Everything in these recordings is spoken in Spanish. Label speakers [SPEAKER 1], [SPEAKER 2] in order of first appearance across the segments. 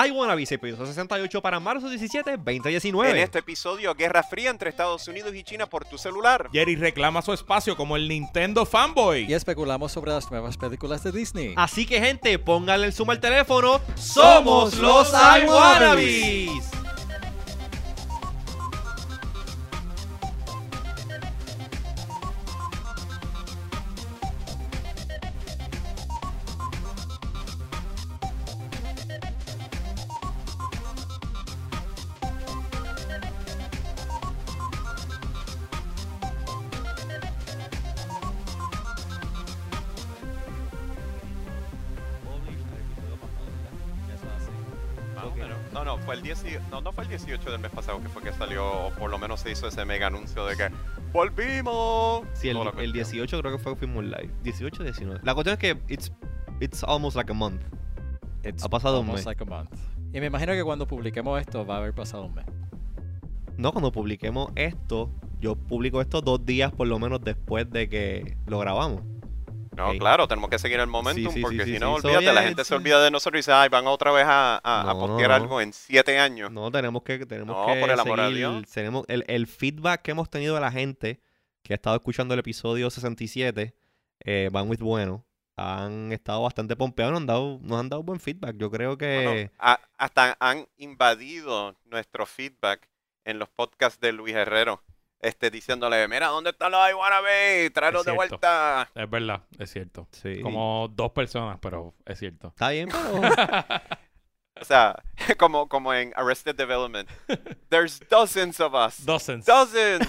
[SPEAKER 1] I Wanna Be, episodio 68 para marzo 17, 2019.
[SPEAKER 2] En este episodio, Guerra Fría entre Estados Unidos y China por tu celular.
[SPEAKER 3] Jerry reclama su espacio como el Nintendo fanboy.
[SPEAKER 4] Y especulamos sobre las nuevas películas de Disney.
[SPEAKER 1] Así que, gente, pónganle el zoom al teléfono. ¡Somos los I Wannabes!
[SPEAKER 2] Se hizo ese mega anuncio de que ¡Volvimos!
[SPEAKER 1] Sí, el, el
[SPEAKER 2] cuestión.
[SPEAKER 1] 18 creo que fue Fuimos Live. 18 19. La cuestión es que it's, it's almost like a month.
[SPEAKER 4] It's
[SPEAKER 1] ha pasado un mes.
[SPEAKER 4] like a month. Y me imagino que cuando publiquemos esto va a haber pasado un mes.
[SPEAKER 1] No, cuando publiquemos esto, yo publico esto dos días por lo menos después de que lo grabamos.
[SPEAKER 2] No, claro, tenemos que seguir el momentum
[SPEAKER 1] Sí, sí,
[SPEAKER 2] porque
[SPEAKER 1] sí,
[SPEAKER 2] si no, olvídate, la gente se olvida de nosotros y dice, ay, van otra vez a, a, a
[SPEAKER 1] No,
[SPEAKER 2] postear
[SPEAKER 1] no.
[SPEAKER 2] algo en siete años.
[SPEAKER 1] No, tenemos que, tenemos que
[SPEAKER 2] por el amor a
[SPEAKER 1] seguir-
[SPEAKER 2] Dios.
[SPEAKER 1] tenemos el, el feedback que hemos tenido de la gente que ha estado escuchando el episodio 67, eh, Van With Bueno, han estado bastante pompeados, nos han dado, nos han dado buen feedback. Yo creo que...
[SPEAKER 2] Bueno, a- hasta han invadido nuestro feedback en los podcasts de Luis Herrero. Este, diciéndole, mira, ¿dónde están los I wanna be? Tráelos de vuelta.
[SPEAKER 3] Es verdad, es cierto.
[SPEAKER 1] sí.
[SPEAKER 3] Como dos personas, pero es cierto.
[SPEAKER 1] Está bien, pero...
[SPEAKER 2] O sea, como, como en Arrested Development. There's dozens of us.
[SPEAKER 3] Dozens.
[SPEAKER 2] Dozens.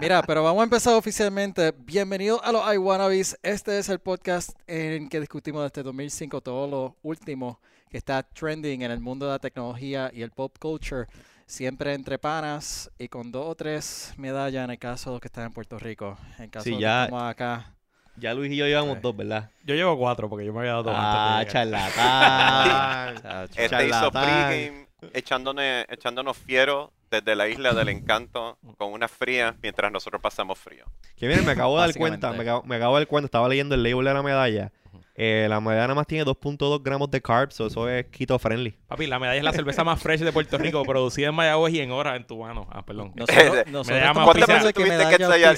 [SPEAKER 4] Mira, pero vamos a empezar oficialmente. Bienvenidos a los I Wannabes. Este es el podcast en que discutimos desde 2005 todo lo último que está trending en el mundo de la tecnología y el pop culture. Siempre entre panas y con dos o tres medallas en el caso de los que están en Puerto Rico. En caso
[SPEAKER 1] Sí,
[SPEAKER 4] de que
[SPEAKER 1] ya-
[SPEAKER 4] estamos acá.
[SPEAKER 1] ya Luis y yo llevamos
[SPEAKER 4] Sí.
[SPEAKER 1] dos, ¿verdad?
[SPEAKER 3] Yo llevo cuatro porque yo me había dado dos
[SPEAKER 1] Ah,
[SPEAKER 3] antes
[SPEAKER 1] charlatán.
[SPEAKER 2] Este hizo pregame echándonos, echándonos fiero desde la isla del encanto con una fría mientras nosotros pasamos frío.
[SPEAKER 1] Que miren, me acabo de dar cuenta, me acabo, me acabo de dar cuenta, estaba leyendo el label de la medalla. Eh, la medalla nada más tiene 2.2 gramos de carbs, so eso es keto friendly.
[SPEAKER 3] Papi, la medalla es la cerveza más fresh de Puerto Rico, producida en Mayagüez y en horas en tu mano. Ah, perdón.
[SPEAKER 4] Nosotros, nosotros
[SPEAKER 3] ¿Cuántas
[SPEAKER 2] veces
[SPEAKER 4] que
[SPEAKER 2] tuviste que
[SPEAKER 4] medalla.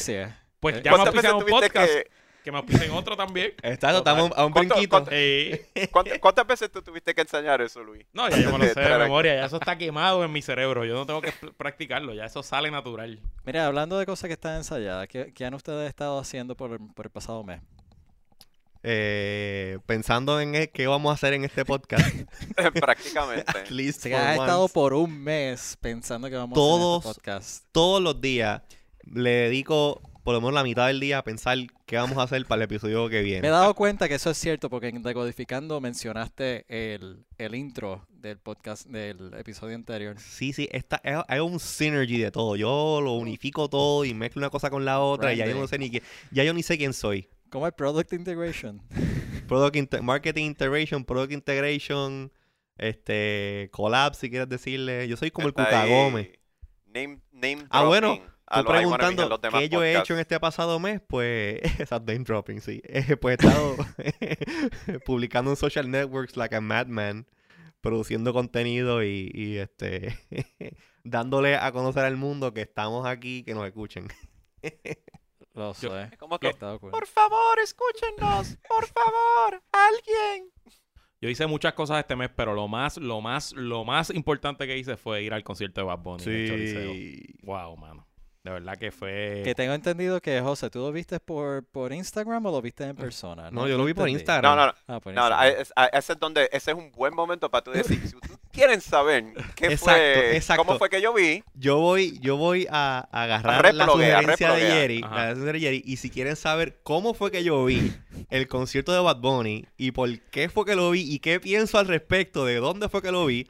[SPEAKER 3] Pues
[SPEAKER 4] Eh,
[SPEAKER 3] ya me
[SPEAKER 2] ¿Cuántas veces
[SPEAKER 3] auspician un podcast,
[SPEAKER 2] que-
[SPEAKER 3] que... me auspicien otro también.
[SPEAKER 1] Exacto, estamos a un
[SPEAKER 2] ¿Cuánto-
[SPEAKER 1] brinquito.
[SPEAKER 3] Eh,
[SPEAKER 2] ¿Cuántas, cuántas veces tú tuviste que enseñar eso, Luis?
[SPEAKER 3] no, ya yo me lo
[SPEAKER 2] De
[SPEAKER 3] sé de memoria. Ya eso está quemado en mi cerebro. Yo no tengo que pr- practicarlo. Ya eso sale natural.
[SPEAKER 4] Mira, hablando de cosas que están ensayadas, ¿qué, qué han ustedes estado haciendo por, por el pasado mes?
[SPEAKER 1] Eh, pensando en e- qué vamos a hacer en este podcast.
[SPEAKER 2] Prácticamente.
[SPEAKER 1] At least for
[SPEAKER 4] has estado por un mes pensando que vamos
[SPEAKER 1] Todos-
[SPEAKER 4] a hacer este podcast.
[SPEAKER 1] Todos los días le dedico por lo menos la mitad del día a pensar qué vamos a hacer para el episodio que
[SPEAKER 4] Me he
[SPEAKER 1] viene.
[SPEAKER 4] dado cuenta que eso es cierto porque en Decodificando mencionaste el, el intro del podcast del episodio anterior.
[SPEAKER 1] Sí, sí, esta, es, es un synergy de todo. Yo lo unifico todo y mezclo una cosa con la otra y ya yo no sé ni qué, ya yo ni sé quién soy.
[SPEAKER 4] ¿Cómo es Product Integration?
[SPEAKER 1] Product inte- marketing integration, product integration, este, collab si quieres decirle. Yo soy como el
[SPEAKER 2] Está
[SPEAKER 1] Cuca
[SPEAKER 2] ahí.
[SPEAKER 1] Gómez.
[SPEAKER 2] Name, name
[SPEAKER 1] Ah, bueno,
[SPEAKER 2] en
[SPEAKER 1] preguntando
[SPEAKER 2] los demás
[SPEAKER 1] qué yo he hecho en este pasado mes, pues, esas name dropping, sí. Eh, Pues he estado publicando en social networks like a madman, produciendo contenido y, y, este dándole a conocer al mundo que estamos aquí, que nos escuchen.
[SPEAKER 4] Lo sé.
[SPEAKER 2] Como
[SPEAKER 4] Me
[SPEAKER 2] que, por favor, escúchenos, por favor, alguien.
[SPEAKER 3] Yo hice muchas cosas este mes, pero lo más, lo más, lo más importante que hice fue ir al concierto de Bad Bunny. en el Choliseo. Wow, mano. De verdad que fue.
[SPEAKER 4] Que tengo entendido que, José, ¿tú lo viste por, por Instagram o lo viste en persona?
[SPEAKER 1] No, yo lo vi por. Instagram.
[SPEAKER 2] No, no, no.
[SPEAKER 4] Ah, por
[SPEAKER 2] No, no, es- a- ese es donde, ese es un buen momento para tú decir, si tú quieren saber qué
[SPEAKER 1] Exacto,
[SPEAKER 2] fue,
[SPEAKER 1] exacto.
[SPEAKER 2] cómo fue que yo vi,
[SPEAKER 1] Yo voy, yo voy a, a agarrar la
[SPEAKER 2] Reploguea,
[SPEAKER 1] sugerencia de. Jerry, la sugerencia de Jerry, y si quieren saber cómo fue que yo vi el concierto de Bad Bunny y por qué fue que lo vi y qué pienso al respecto de dónde fue que lo vi,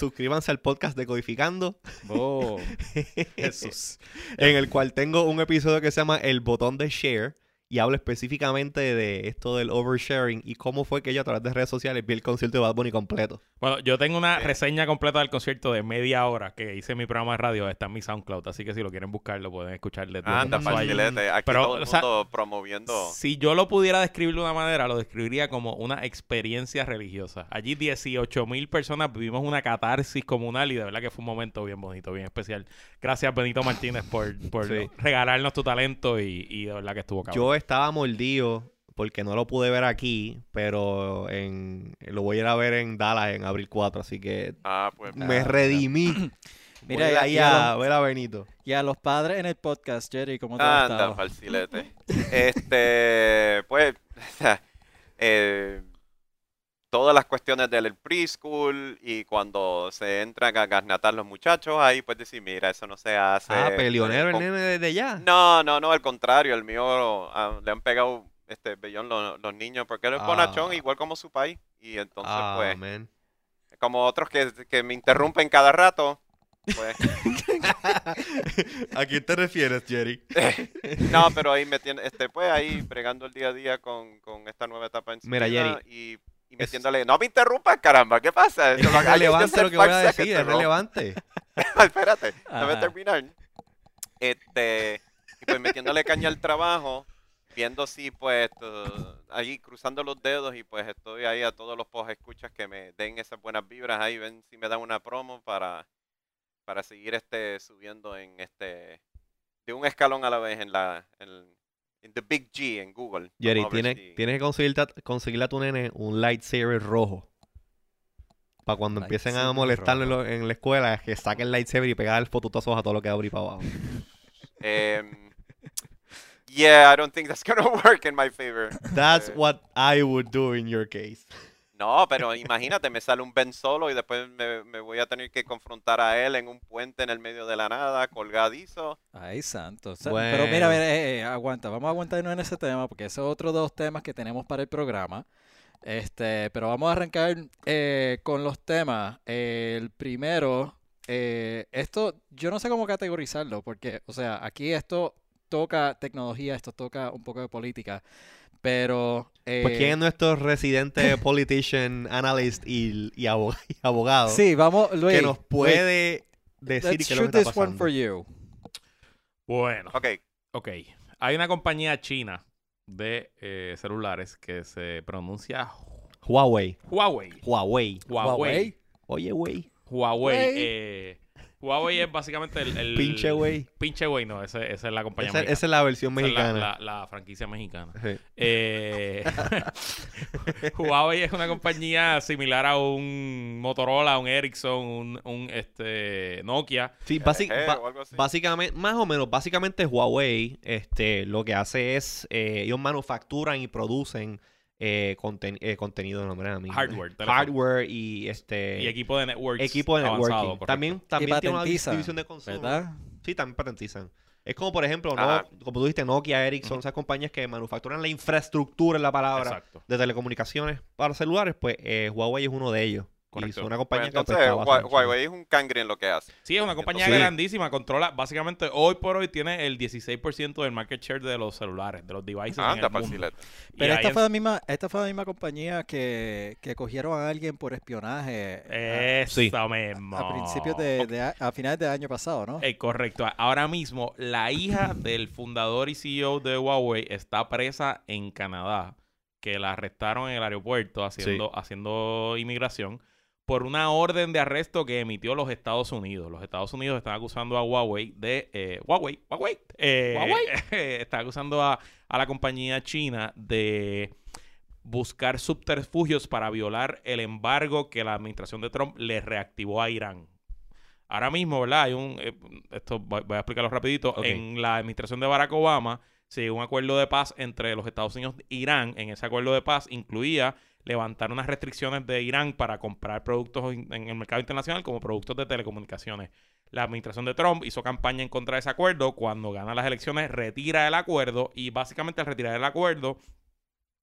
[SPEAKER 1] suscríbanse al podcast de Codificando,
[SPEAKER 4] Boom.
[SPEAKER 3] Jesús.
[SPEAKER 1] en el cual tengo un episodio que se llama El botón de share y hablo específicamente de esto del oversharing y cómo fue que yo a través de redes sociales vi el concierto de Bad Bunny completo.
[SPEAKER 3] Bueno, yo tengo una
[SPEAKER 2] Eh.
[SPEAKER 3] reseña completa del concierto de media hora que hice en mi programa de radio. Está en mi SoundCloud, así que si lo quieren buscar, lo pueden escuchar desde
[SPEAKER 2] Anda,
[SPEAKER 3] donde vaya.
[SPEAKER 2] facilete. Aquí
[SPEAKER 3] Pero,
[SPEAKER 2] todo el
[SPEAKER 3] o sea,
[SPEAKER 2] mundo promoviendo.
[SPEAKER 3] Si yo lo pudiera describir de una manera, lo describiría como una experiencia religiosa. Allí 18 mil personas vivimos una catarsis comunal y de verdad que fue un momento bien bonito, bien especial. Gracias Benito Martínez por, por
[SPEAKER 1] Sí.
[SPEAKER 3] regalarnos tu talento y, y de verdad que estuvo cabrón.
[SPEAKER 1] Yo estaba mordido porque no lo pude ver aquí, pero en, lo voy a ir a ver en Dallas en abril 4, así que
[SPEAKER 2] Ah, pues.
[SPEAKER 1] me
[SPEAKER 4] Ah,
[SPEAKER 1] redimí.
[SPEAKER 4] Mira,
[SPEAKER 1] Voy
[SPEAKER 4] y-
[SPEAKER 1] ahí
[SPEAKER 4] a
[SPEAKER 1] a ver a Benito.
[SPEAKER 4] Y a los padres en el podcast, Jerry, ¿cómo te ha
[SPEAKER 2] Anda, falsilete. Este, pues, eh, todas las cuestiones del preschool y cuando se entran a garnatar los muchachos, ahí pues decir, mira, eso no se hace.
[SPEAKER 1] Ah, peleonero el nene desde ya.
[SPEAKER 2] No, no, no, al contrario, el mío ah, le han pegado este bellón los, los niños porque él es
[SPEAKER 1] Ah.
[SPEAKER 2] bonachón, igual como su país. Y entonces,
[SPEAKER 1] Ah,
[SPEAKER 2] pues,
[SPEAKER 1] man.
[SPEAKER 2] como otros que, que me interrumpen cada rato, pues,
[SPEAKER 1] ¿A quién te refieres, Jerry?
[SPEAKER 2] no, pero ahí me tiene, este, pues ahí bregando el día a día con, con esta nueva etapa en su
[SPEAKER 1] Mira, Jerry,
[SPEAKER 2] y, y metiéndole, no me interrumpas, caramba, ¿qué pasa?
[SPEAKER 1] Es
[SPEAKER 2] Eso lo- just
[SPEAKER 1] relevante lo que voy a decir, es relevante.
[SPEAKER 2] Espérate, déjame
[SPEAKER 4] Ajá.
[SPEAKER 2] terminar. Este, y pues metiéndole caña al trabajo, viendo si pues tu- allí cruzando los dedos y pues estoy ahí a todos los post escuchas que me den esas buenas vibras ahí, ven si me dan una promo para, para seguir este subiendo en este de un escalón a la vez en la en the big G en Google.
[SPEAKER 1] Jerry, tienes,
[SPEAKER 2] si-
[SPEAKER 1] tienes que conseguirte, a- conseguirle a tu nene un lightsaber rojo. Para cuando empiecen a molestarlo en, lo- en la escuela, es que saque el lightsaber y pegar el fototazos a todo lo que abrí para abajo.
[SPEAKER 2] Em, yeah, I don't think that's gonna work in my favor.
[SPEAKER 1] That's
[SPEAKER 2] Eh,
[SPEAKER 1] what I would do in your case.
[SPEAKER 2] No, pero imagínate, me sale un Ben solo y después me, me voy a tener que confrontar a él en un puente en el medio de la nada, colgadizo.
[SPEAKER 4] Ay, santo. O sea, Pero mira,
[SPEAKER 1] Bueno.
[SPEAKER 4] mira, eh, eh, aguanta, vamos a aguantarnos en ese tema porque ese es otro de los temas que tenemos para el programa. Este, pero vamos a arrancar eh, con los temas. Eh, el primero, eh, esto, yo no sé cómo categorizarlo, porque, o sea, aquí esto toca tecnología, esto toca un poco de política, pero...
[SPEAKER 1] Pues
[SPEAKER 4] eh,
[SPEAKER 1] quién es nuestro residente politician, analyst y, y abo- y abogado
[SPEAKER 4] Sí, vamos, Luis.
[SPEAKER 1] que nos
[SPEAKER 4] Luis,
[SPEAKER 1] puede decir qué es lo que está
[SPEAKER 4] one
[SPEAKER 1] pasando?
[SPEAKER 4] for you.
[SPEAKER 3] Bueno,
[SPEAKER 2] Ok,
[SPEAKER 3] ok. Hay una compañía china de eh, celulares que se pronuncia
[SPEAKER 1] Huawei.
[SPEAKER 3] Huawei.
[SPEAKER 1] Huawei.
[SPEAKER 3] Huawei.
[SPEAKER 1] Oye, güey.
[SPEAKER 3] Huawei. Eh, Huawei es básicamente el... el-
[SPEAKER 1] Pinche güey.
[SPEAKER 3] Pinche güey, no, ese- esa es la compañía
[SPEAKER 1] Esa,
[SPEAKER 3] mexicana.
[SPEAKER 1] esa es la versión
[SPEAKER 3] Esa es la-
[SPEAKER 1] mexicana.
[SPEAKER 3] La, la franquicia mexicana.
[SPEAKER 1] Sí.
[SPEAKER 3] Eh, Huawei es una compañía similar a un Motorola, un Ericsson, un, un, este, Nokia.
[SPEAKER 1] Sí, básicamente, más o menos, básicamente Huawei, este, lo que hace es, eh, ellos manufacturan y producen eh, conten- eh, contenido, no, a mí.
[SPEAKER 3] Hardware, teléfono.
[SPEAKER 1] hardware y este
[SPEAKER 3] Y equipo de networks.
[SPEAKER 1] equipo de networking. También, también tiene una
[SPEAKER 4] patentizan,
[SPEAKER 1] división de consumo.
[SPEAKER 4] ¿Verdad?
[SPEAKER 1] Sí, también patentizan. Es como, por ejemplo, ¿no?
[SPEAKER 2] Ah.
[SPEAKER 1] como tú dijiste, Nokia, Ericsson, esas compañías que manufacturan la infraestructura, en la palabra,
[SPEAKER 3] Exacto.
[SPEAKER 1] de telecomunicaciones para celulares, pues eh, Huawei es uno de ellos. Y
[SPEAKER 3] Correcto.
[SPEAKER 1] es una
[SPEAKER 2] Pues
[SPEAKER 1] compañía pues,
[SPEAKER 2] entonces
[SPEAKER 1] en.
[SPEAKER 2] Huawei es un cangre en lo que hace.
[SPEAKER 3] Sí, es una compañía grandísima. Controla, básicamente, hoy por hoy tiene el 16% del market share de los celulares, de los devices en
[SPEAKER 2] Anda,
[SPEAKER 3] el mundo.
[SPEAKER 4] Pero esta
[SPEAKER 3] en-
[SPEAKER 4] fue, la misma, esta fue la misma compañía que, que cogieron a alguien por espionaje a-
[SPEAKER 3] Eso
[SPEAKER 1] Sí.
[SPEAKER 3] mismo.
[SPEAKER 4] a, principios de, de a, a finales del año pasado, ¿no?
[SPEAKER 3] Eh, correcto. Ahora mismo, la hija del fundador y CEO de Huawei está presa en Canadá, que la arrestaron en el aeropuerto haciendo, haciendo inmigración por una orden de arresto que emitió los Estados Unidos. Los Estados Unidos están acusando a Huawei de... eh, Huawei, Huawei. eh,
[SPEAKER 4] Huawei.
[SPEAKER 3] está acusando a, a la compañía china de buscar subterfugios para violar el embargo que la administración de Trump le reactivó a Irán. Ahora mismo, ¿verdad? Hay un... eh, esto voy, voy a explicarlo rapidito. En la administración de Barack Obama se llegó a un acuerdo de paz entre los Estados Unidos e Irán. En ese acuerdo de paz incluía levantar unas restricciones de Irán para comprar productos en el mercado internacional como productos de telecomunicaciones. La administración de Trump hizo campaña en contra de ese acuerdo. Cuando gana las elecciones, retira el acuerdo y básicamente al retirar el acuerdo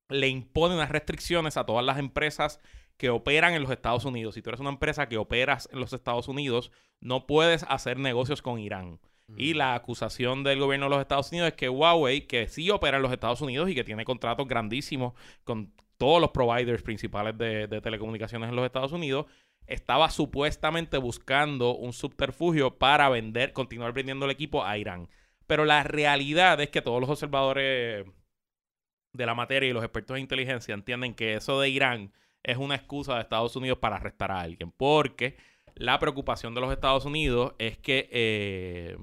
[SPEAKER 3] le impone unas restricciones a todas las empresas que operan en los Estados Unidos. Si tú eres una empresa que operas en los Estados Unidos, no puedes hacer negocios con Irán. Y la acusación del gobierno de los Estados Unidos es que Huawei, que sí opera en los Estados Unidos y que tiene contratos grandísimos con todos los providers principales de, telecomunicaciones en los Estados Unidos, estaba supuestamente buscando un subterfugio para vender, continuar vendiendo el equipo a Irán. Pero la realidad es que todos los observadores de la materia y los expertos de inteligencia entienden que eso de Irán es una excusa de Estados Unidos para arrestar a alguien. Porque la preocupación de los Estados Unidos es que... eh,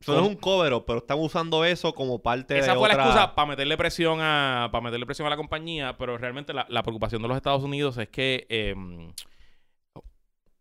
[SPEAKER 1] Eso no es un cover pero están usando eso como parte
[SPEAKER 3] esa
[SPEAKER 1] de
[SPEAKER 3] fue
[SPEAKER 1] otra...
[SPEAKER 3] la excusa para meterle presión a para meterle presión a la compañía, pero realmente la, la preocupación de los Estados Unidos es que eh,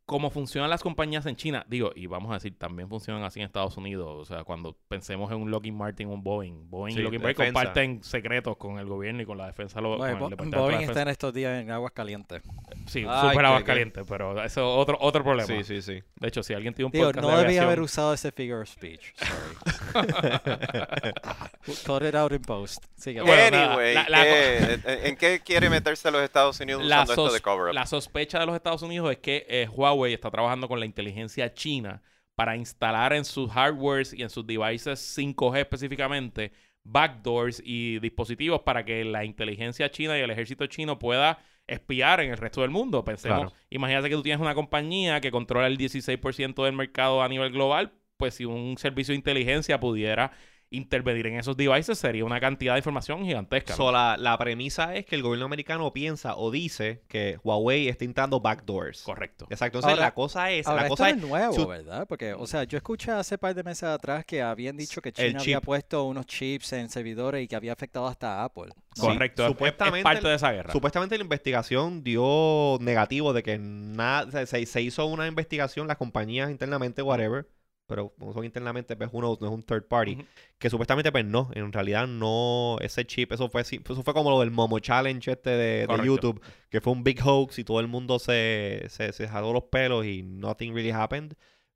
[SPEAKER 3] cómo funcionan las compañías en China, digo, y vamos a decir, también funcionan así en Estados Unidos. O sea, cuando pensemos en un Lockheed Martin, un Boeing, Boeing
[SPEAKER 1] Sí,
[SPEAKER 3] y Lockheed Martin comparten secretos con el gobierno y con la defensa. lo- con el de
[SPEAKER 4] Boeing
[SPEAKER 3] Defensa.
[SPEAKER 4] está en estos días en aguas calientes.
[SPEAKER 3] Sí, súper aguas calientes, pero eso es otro, otro problema.
[SPEAKER 1] Sí, sí, sí.
[SPEAKER 3] De hecho, si alguien tiene un
[SPEAKER 4] Digo,
[SPEAKER 3] podcast
[SPEAKER 4] no
[SPEAKER 3] de
[SPEAKER 4] debía haber usado ese figure of speech. Sorry. Cut it out in post. Sigue.
[SPEAKER 3] Bueno,
[SPEAKER 2] Anyway,
[SPEAKER 3] la- la-
[SPEAKER 2] ¿qué- en, qué quiere meterse los Estados Unidos usando esto de cover up?
[SPEAKER 3] la sospecha de los Estados Unidos es que eh, Huawei está trabajando con la inteligencia china para instalar en sus hardwares y en sus devices 5G específicamente backdoors y dispositivos para que la inteligencia china y el ejército chino pueda espiar en el resto del mundo. Pensemos,
[SPEAKER 1] Claro.
[SPEAKER 3] imagínate que tú tienes una compañía que controla el 16% del mercado a nivel global, pues si un servicio de inteligencia pudiera intervenir en esos devices sería una cantidad de información gigantesca. ¿no?
[SPEAKER 1] So, la, la premisa es que el gobierno americano piensa o dice que Huawei está entrando backdoors.
[SPEAKER 3] Correcto.
[SPEAKER 1] Exacto. Entonces,
[SPEAKER 4] Ahora-
[SPEAKER 1] la cosa es...
[SPEAKER 4] Ahora,
[SPEAKER 1] la cosa
[SPEAKER 4] no
[SPEAKER 1] es
[SPEAKER 4] es nuevo, ¿verdad? Porque, o sea, yo escuché hace par de meses atrás que habían dicho que China había puesto unos chips en servidores y que había afectado hasta a Apple. ¿no?
[SPEAKER 1] Sí,
[SPEAKER 3] Correcto. es- es-
[SPEAKER 1] supuestamente
[SPEAKER 3] es parte de esa guerra.
[SPEAKER 1] Supuestamente la investigación dio negativo de que nada, se, se hizo una investigación, las compañías internamente, whatever, pero como son internamente, pues uno no es un third party, que supuestamente pues no, en realidad no, ese chip, eso fue, eso fue como lo del Momo Challenge este de, de. YouTube, que fue un big hoax y todo el mundo se, se, se jaló los pelos y nothing really happened,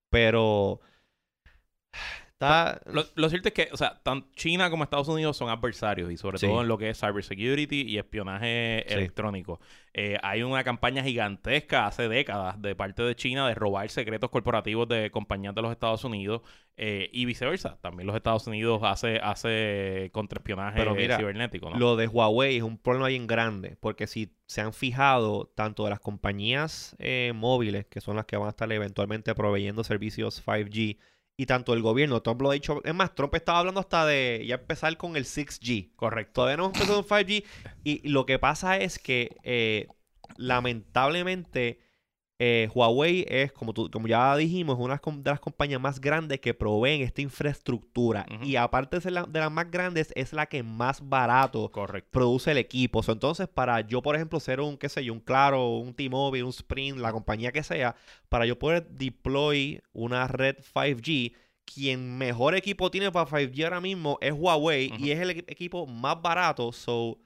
[SPEAKER 1] pero está...
[SPEAKER 3] Lo, lo cierto es que, o sea, tanto China como Estados Unidos son adversarios y sobre
[SPEAKER 1] Sí.
[SPEAKER 3] todo en lo que es cybersecurity y espionaje
[SPEAKER 1] Sí.
[SPEAKER 3] electrónico. Eh, hay una campaña gigantesca hace décadas de parte de China de robar secretos corporativos de compañías de los Estados Unidos eh, y viceversa. También los Estados Unidos hace, hace contraespionaje
[SPEAKER 1] Pero mira,
[SPEAKER 3] cibernético, ¿no?
[SPEAKER 1] Lo de Huawei es un problema bien grande, porque si se han fijado, tanto de las compañías eh, móviles, que son las que van a estar eventualmente proveyendo servicios 5G, y tanto el gobierno, Trump lo ha dicho, es más, Trump estaba hablando hasta de ya empezar con el 6G.
[SPEAKER 3] Correcto.
[SPEAKER 1] Todavía no hemos empezado con 5G, y lo que pasa es que eh, lamentablemente eh, Huawei es, como, tú- como ya dijimos, una de las compañías más grandes que proveen esta infraestructura. Y aparte de ser la- de las más grandes, es la que más barato
[SPEAKER 3] Correcto.
[SPEAKER 1] produce el equipo. So, entonces, para yo, por ejemplo, ser un, qué sé yo, un Claro, un T-Mobile, un Sprint, la compañía que sea, para yo poder deploy una red 5G, quien mejor equipo tiene para 5G ahora mismo es Huawei y es el equi- equipo más barato. So,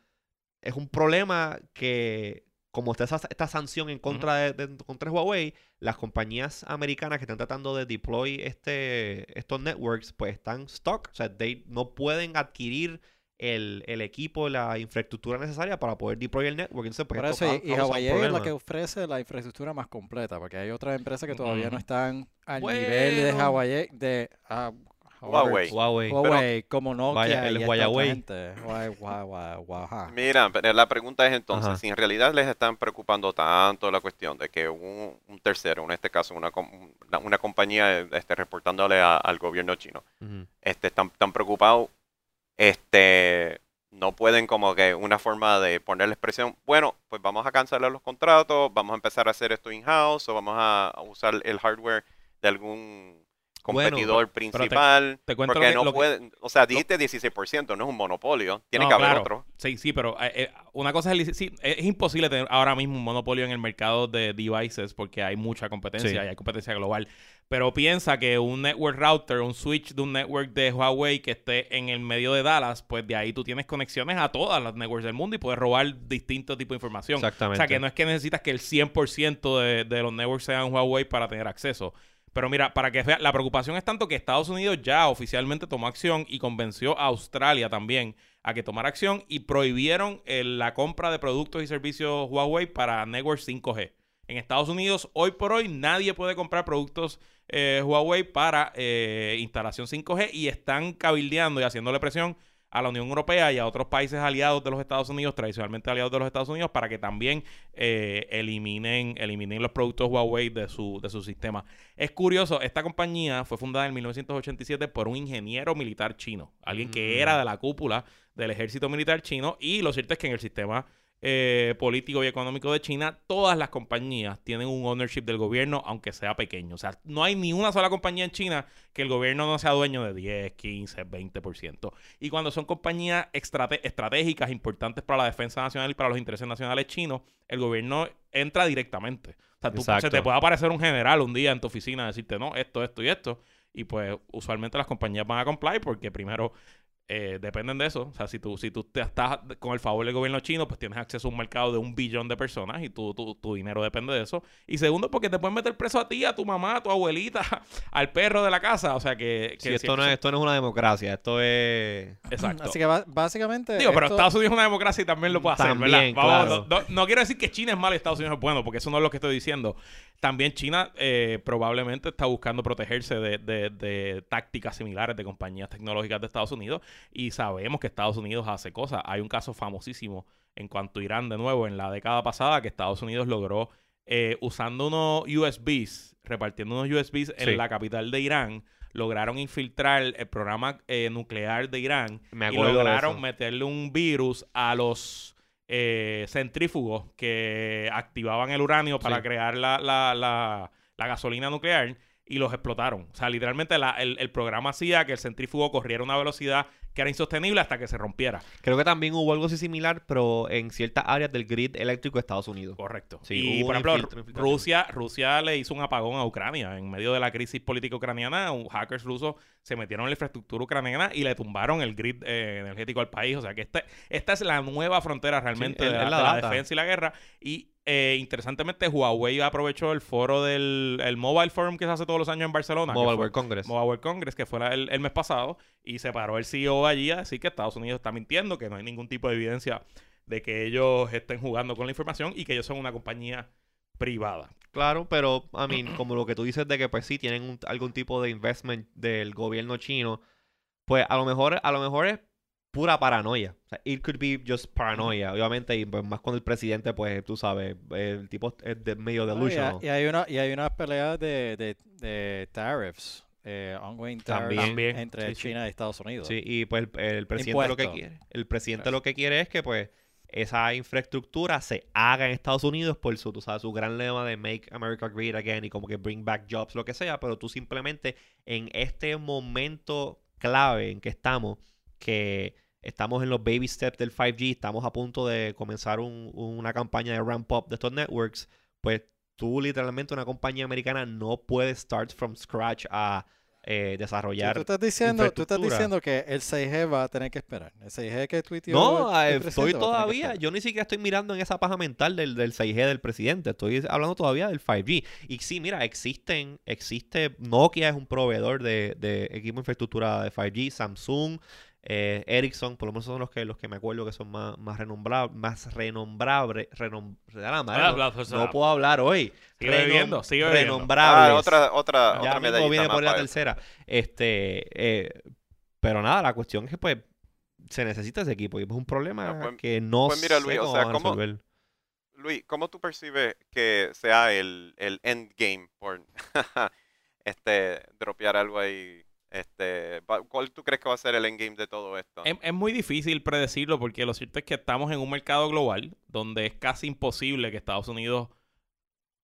[SPEAKER 1] es un problema que, como está esa- esta sanción en contra de, de- contra Huawei, las compañías americanas que están tratando de deploy este, estos networks, pues están stock. O sea, they no pueden adquirir el, el equipo, la infraestructura necesaria para poder deploy el network. Entonces, pues,
[SPEAKER 4] Por eso, y, y Huawei es la que ofrece la infraestructura más completa, porque hay otras empresas que todavía no están al nivel de. Huawei, de ah,
[SPEAKER 2] Huawei.
[SPEAKER 1] Huawei.
[SPEAKER 4] Huawei, como Nokia
[SPEAKER 1] Vaya, el
[SPEAKER 4] y
[SPEAKER 1] Huawei.
[SPEAKER 4] gente.
[SPEAKER 2] Mira, pero la pregunta es entonces,
[SPEAKER 1] Ajá.
[SPEAKER 2] si en realidad les están preocupando tanto la cuestión de que un, un tercero, en este caso una, com- una, una compañía este, reportándole a- al gobierno chino, este, están tan preocupados, este, no pueden como que una forma de ponerle expresión, bueno, pues vamos a cancelar los contratos, vamos a empezar a hacer esto in-house o vamos a, a usar el hardware de algún competidor
[SPEAKER 3] te-
[SPEAKER 2] principal,
[SPEAKER 3] te cuento lo
[SPEAKER 2] porque
[SPEAKER 3] que-
[SPEAKER 2] no
[SPEAKER 3] lo que-
[SPEAKER 2] pueden, o sea, dijiste 16%, no es un monopolio, tiene
[SPEAKER 3] No,
[SPEAKER 2] que haber
[SPEAKER 3] claro.
[SPEAKER 2] otro.
[SPEAKER 3] Sí, sí, pero eh, eh, una cosa es, sí, es es imposible tener ahora mismo un monopolio en el mercado de devices porque hay mucha competencia
[SPEAKER 1] Sí.
[SPEAKER 3] y hay competencia global. Pero piensa que un network router, un switch de un network de Huawei que esté en el medio de Dallas, pues de ahí tú tienes conexiones a todas las networks del mundo y puedes robar distintos tipos de información.
[SPEAKER 1] Exactamente.
[SPEAKER 3] O sea, que no es que necesitas que el 100% de, de los networks sean Huawei para tener acceso. Pero mira, para que vean, la preocupación es tanto que Estados Unidos ya oficialmente tomó acción y convenció a Australia también a que tomara acción y prohibieron eh, la compra de productos y servicios Huawei para networks 5G. En Estados Unidos, hoy por hoy, nadie puede comprar productos eh, Huawei para eh, instalación 5G y están cabildeando y haciéndole presión a la Unión Europea y a otros países aliados de los Estados Unidos, tradicionalmente aliados de los Estados Unidos, para que también eh, eliminen, eliminen los productos Huawei de su, de su sistema. Es curioso, esta compañía fue fundada en 1987 por un ingeniero militar chino, alguien que
[SPEAKER 1] Mm.
[SPEAKER 3] era de la cúpula del ejército militar chino, y lo cierto es que en el sistema eh, político y económico de China, todas las compañías tienen un ownership del gobierno, aunque sea pequeño. O sea, no hay ni una sola compañía en China que el gobierno no sea dueño de 10, 15, 20%. Y cuando son compañías estrate- estratégicas, importantes para la defensa nacional y para los intereses nacionales chinos, el gobierno entra directamente. O sea, tú, se te puede aparecer un general un día en tu oficina a decirte, no, esto, esto y esto. Y pues usualmente las compañías van a comply porque primero eh, dependen de eso. O sea, si tú, si tú te estás con el favor del gobierno chino, pues tienes acceso a un mercado de un billón de personas y tu, tu, tu dinero depende de eso. Y segundo, porque te pueden meter preso a ti, a tu mamá, a tu abuelita, al perro de la casa. O sea, que... que
[SPEAKER 1] Sí, esto, no es, esto no es una democracia, esto es...
[SPEAKER 3] Exacto.
[SPEAKER 4] Así que básicamente.
[SPEAKER 3] Digo, pero
[SPEAKER 4] esto-
[SPEAKER 3] Estados Unidos es una democracia y también lo puede hacer,
[SPEAKER 1] También,
[SPEAKER 3] ¿verdad? Vamos,
[SPEAKER 1] claro.
[SPEAKER 3] no, no- no quiero decir que China es malo y Estados Unidos es bueno, porque eso no es lo que estoy diciendo. También China eh, probablemente está buscando protegerse de, de- de tácticas similares de compañías tecnológicas de Estados Unidos y sabemos que Estados Unidos hace cosas. Hay un caso famosísimo en cuanto a Irán, de nuevo, en la década pasada, que Estados Unidos logró, eh, usando unos USBs, repartiendo unos USBs en
[SPEAKER 1] Sí.
[SPEAKER 3] la capital de Irán, lograron infiltrar el programa eh, nuclear de Irán
[SPEAKER 1] Me
[SPEAKER 3] y lograron meterle un virus a los eh, centrífugos que activaban el uranio para
[SPEAKER 1] Sí.
[SPEAKER 3] crear la, la- la- la gasolina nuclear y los explotaron. O sea, literalmente la- el, el programa hacía que el centrífugo corriera a una velocidad que era insostenible hasta que se rompiera.
[SPEAKER 1] Creo que también hubo algo así similar, pero en ciertas áreas del grid eléctrico de Estados Unidos.
[SPEAKER 3] Correcto.
[SPEAKER 1] Sí,
[SPEAKER 3] y por ejemplo. Rusia, Rusia le hizo un apagón a Ucrania. En medio de la crisis política ucraniana, hackers rusos se metieron en la infraestructura ucraniana y le tumbaron el grid eh, energético al país. O sea que este, esta es la nueva frontera realmente
[SPEAKER 1] Sí,
[SPEAKER 3] de, la,
[SPEAKER 1] la
[SPEAKER 3] de la
[SPEAKER 1] data.
[SPEAKER 3] defensa y la guerra. Y eh, interesantemente, Huawei aprovechó el foro del el Mobile Forum que se hace todos los años en Barcelona.
[SPEAKER 1] Mobile
[SPEAKER 3] fue-
[SPEAKER 1] World Congress.
[SPEAKER 3] Mobile World Congress, que fue la- el, el mes pasado, y se paró el CEO allí a decir que Estados Unidos está mintiendo, que no hay ningún tipo de evidencia de que ellos estén jugando con la información y que ellos son una compañía privada.
[SPEAKER 1] Claro, pero, I mean, como lo que tú dices de que pues sí tienen un- algún tipo de investment del gobierno chino, pues a lo mejor, a lo mejor es pura paranoia. O sea, it could be just paranoia, obviamente, y pues más cuando el presidente, pues tú sabes, el tipo es de medio
[SPEAKER 4] No, y,
[SPEAKER 1] delusional.
[SPEAKER 4] hay- y hay una y hay unas peleas de, de, de tariffs, eh, ongoing tariffs
[SPEAKER 1] También.
[SPEAKER 3] También,
[SPEAKER 4] entre
[SPEAKER 3] sí, sí.
[SPEAKER 4] China y Estados Unidos.
[SPEAKER 1] Sí, y pues el, el presidente lo que quiere, el presidente lo que quiere es que pues esa infraestructura se haga en Estados Unidos por su, tú sabes, su gran lema de Make America Great Again y como que bring back jobs, lo que sea, pero tú simplemente en este momento clave en que estamos, que estamos en los baby steps del 5G, estamos a punto de comenzar un- una campaña de ramp up de estos networks, pues tú literalmente una compañía americana no puede start from scratch a eh, desarrollar
[SPEAKER 4] tú estás diciendo, tú estás diciendo que el 6G va a tener que esperar. El 6G que tuiteó
[SPEAKER 1] No,
[SPEAKER 4] el
[SPEAKER 1] eh, estoy todavía, yo ni siquiera estoy mirando en esa paja mental del, del 6G del presidente, estoy hablando todavía del 5G. Y sí, mira, existen, existe, Nokia es un proveedor de, de equipo de infraestructura de 5G, Samsung, eh, Ericsson, por lo menos son los que, los que me acuerdo que son más, más renombrables, más renombrables, renom, madre, no, no puedo hablar hoy.
[SPEAKER 3] Sigue bebiendo.
[SPEAKER 1] Renombrables.
[SPEAKER 2] Ah, otra, otra,
[SPEAKER 1] Ya
[SPEAKER 2] otra
[SPEAKER 1] mismo viene por la
[SPEAKER 2] eso.
[SPEAKER 1] tercera. Este, eh, pero nada, la cuestión es que pues se necesita ese equipo y es un problema
[SPEAKER 2] Ah, pues-
[SPEAKER 1] que no
[SPEAKER 2] pues mira,
[SPEAKER 1] sé
[SPEAKER 2] Luis, o
[SPEAKER 1] cómo
[SPEAKER 2] sea,
[SPEAKER 1] van a
[SPEAKER 2] ¿cómo-
[SPEAKER 1] resolver.
[SPEAKER 2] Luis, ¿cómo tú percibes que sea el, el endgame por este dropear algo ahí? Este, ¿cuál tú crees que va a ser el endgame de todo esto?
[SPEAKER 3] Es, es muy difícil predecirlo porque lo cierto es que estamos en un mercado global donde es casi imposible que Estados Unidos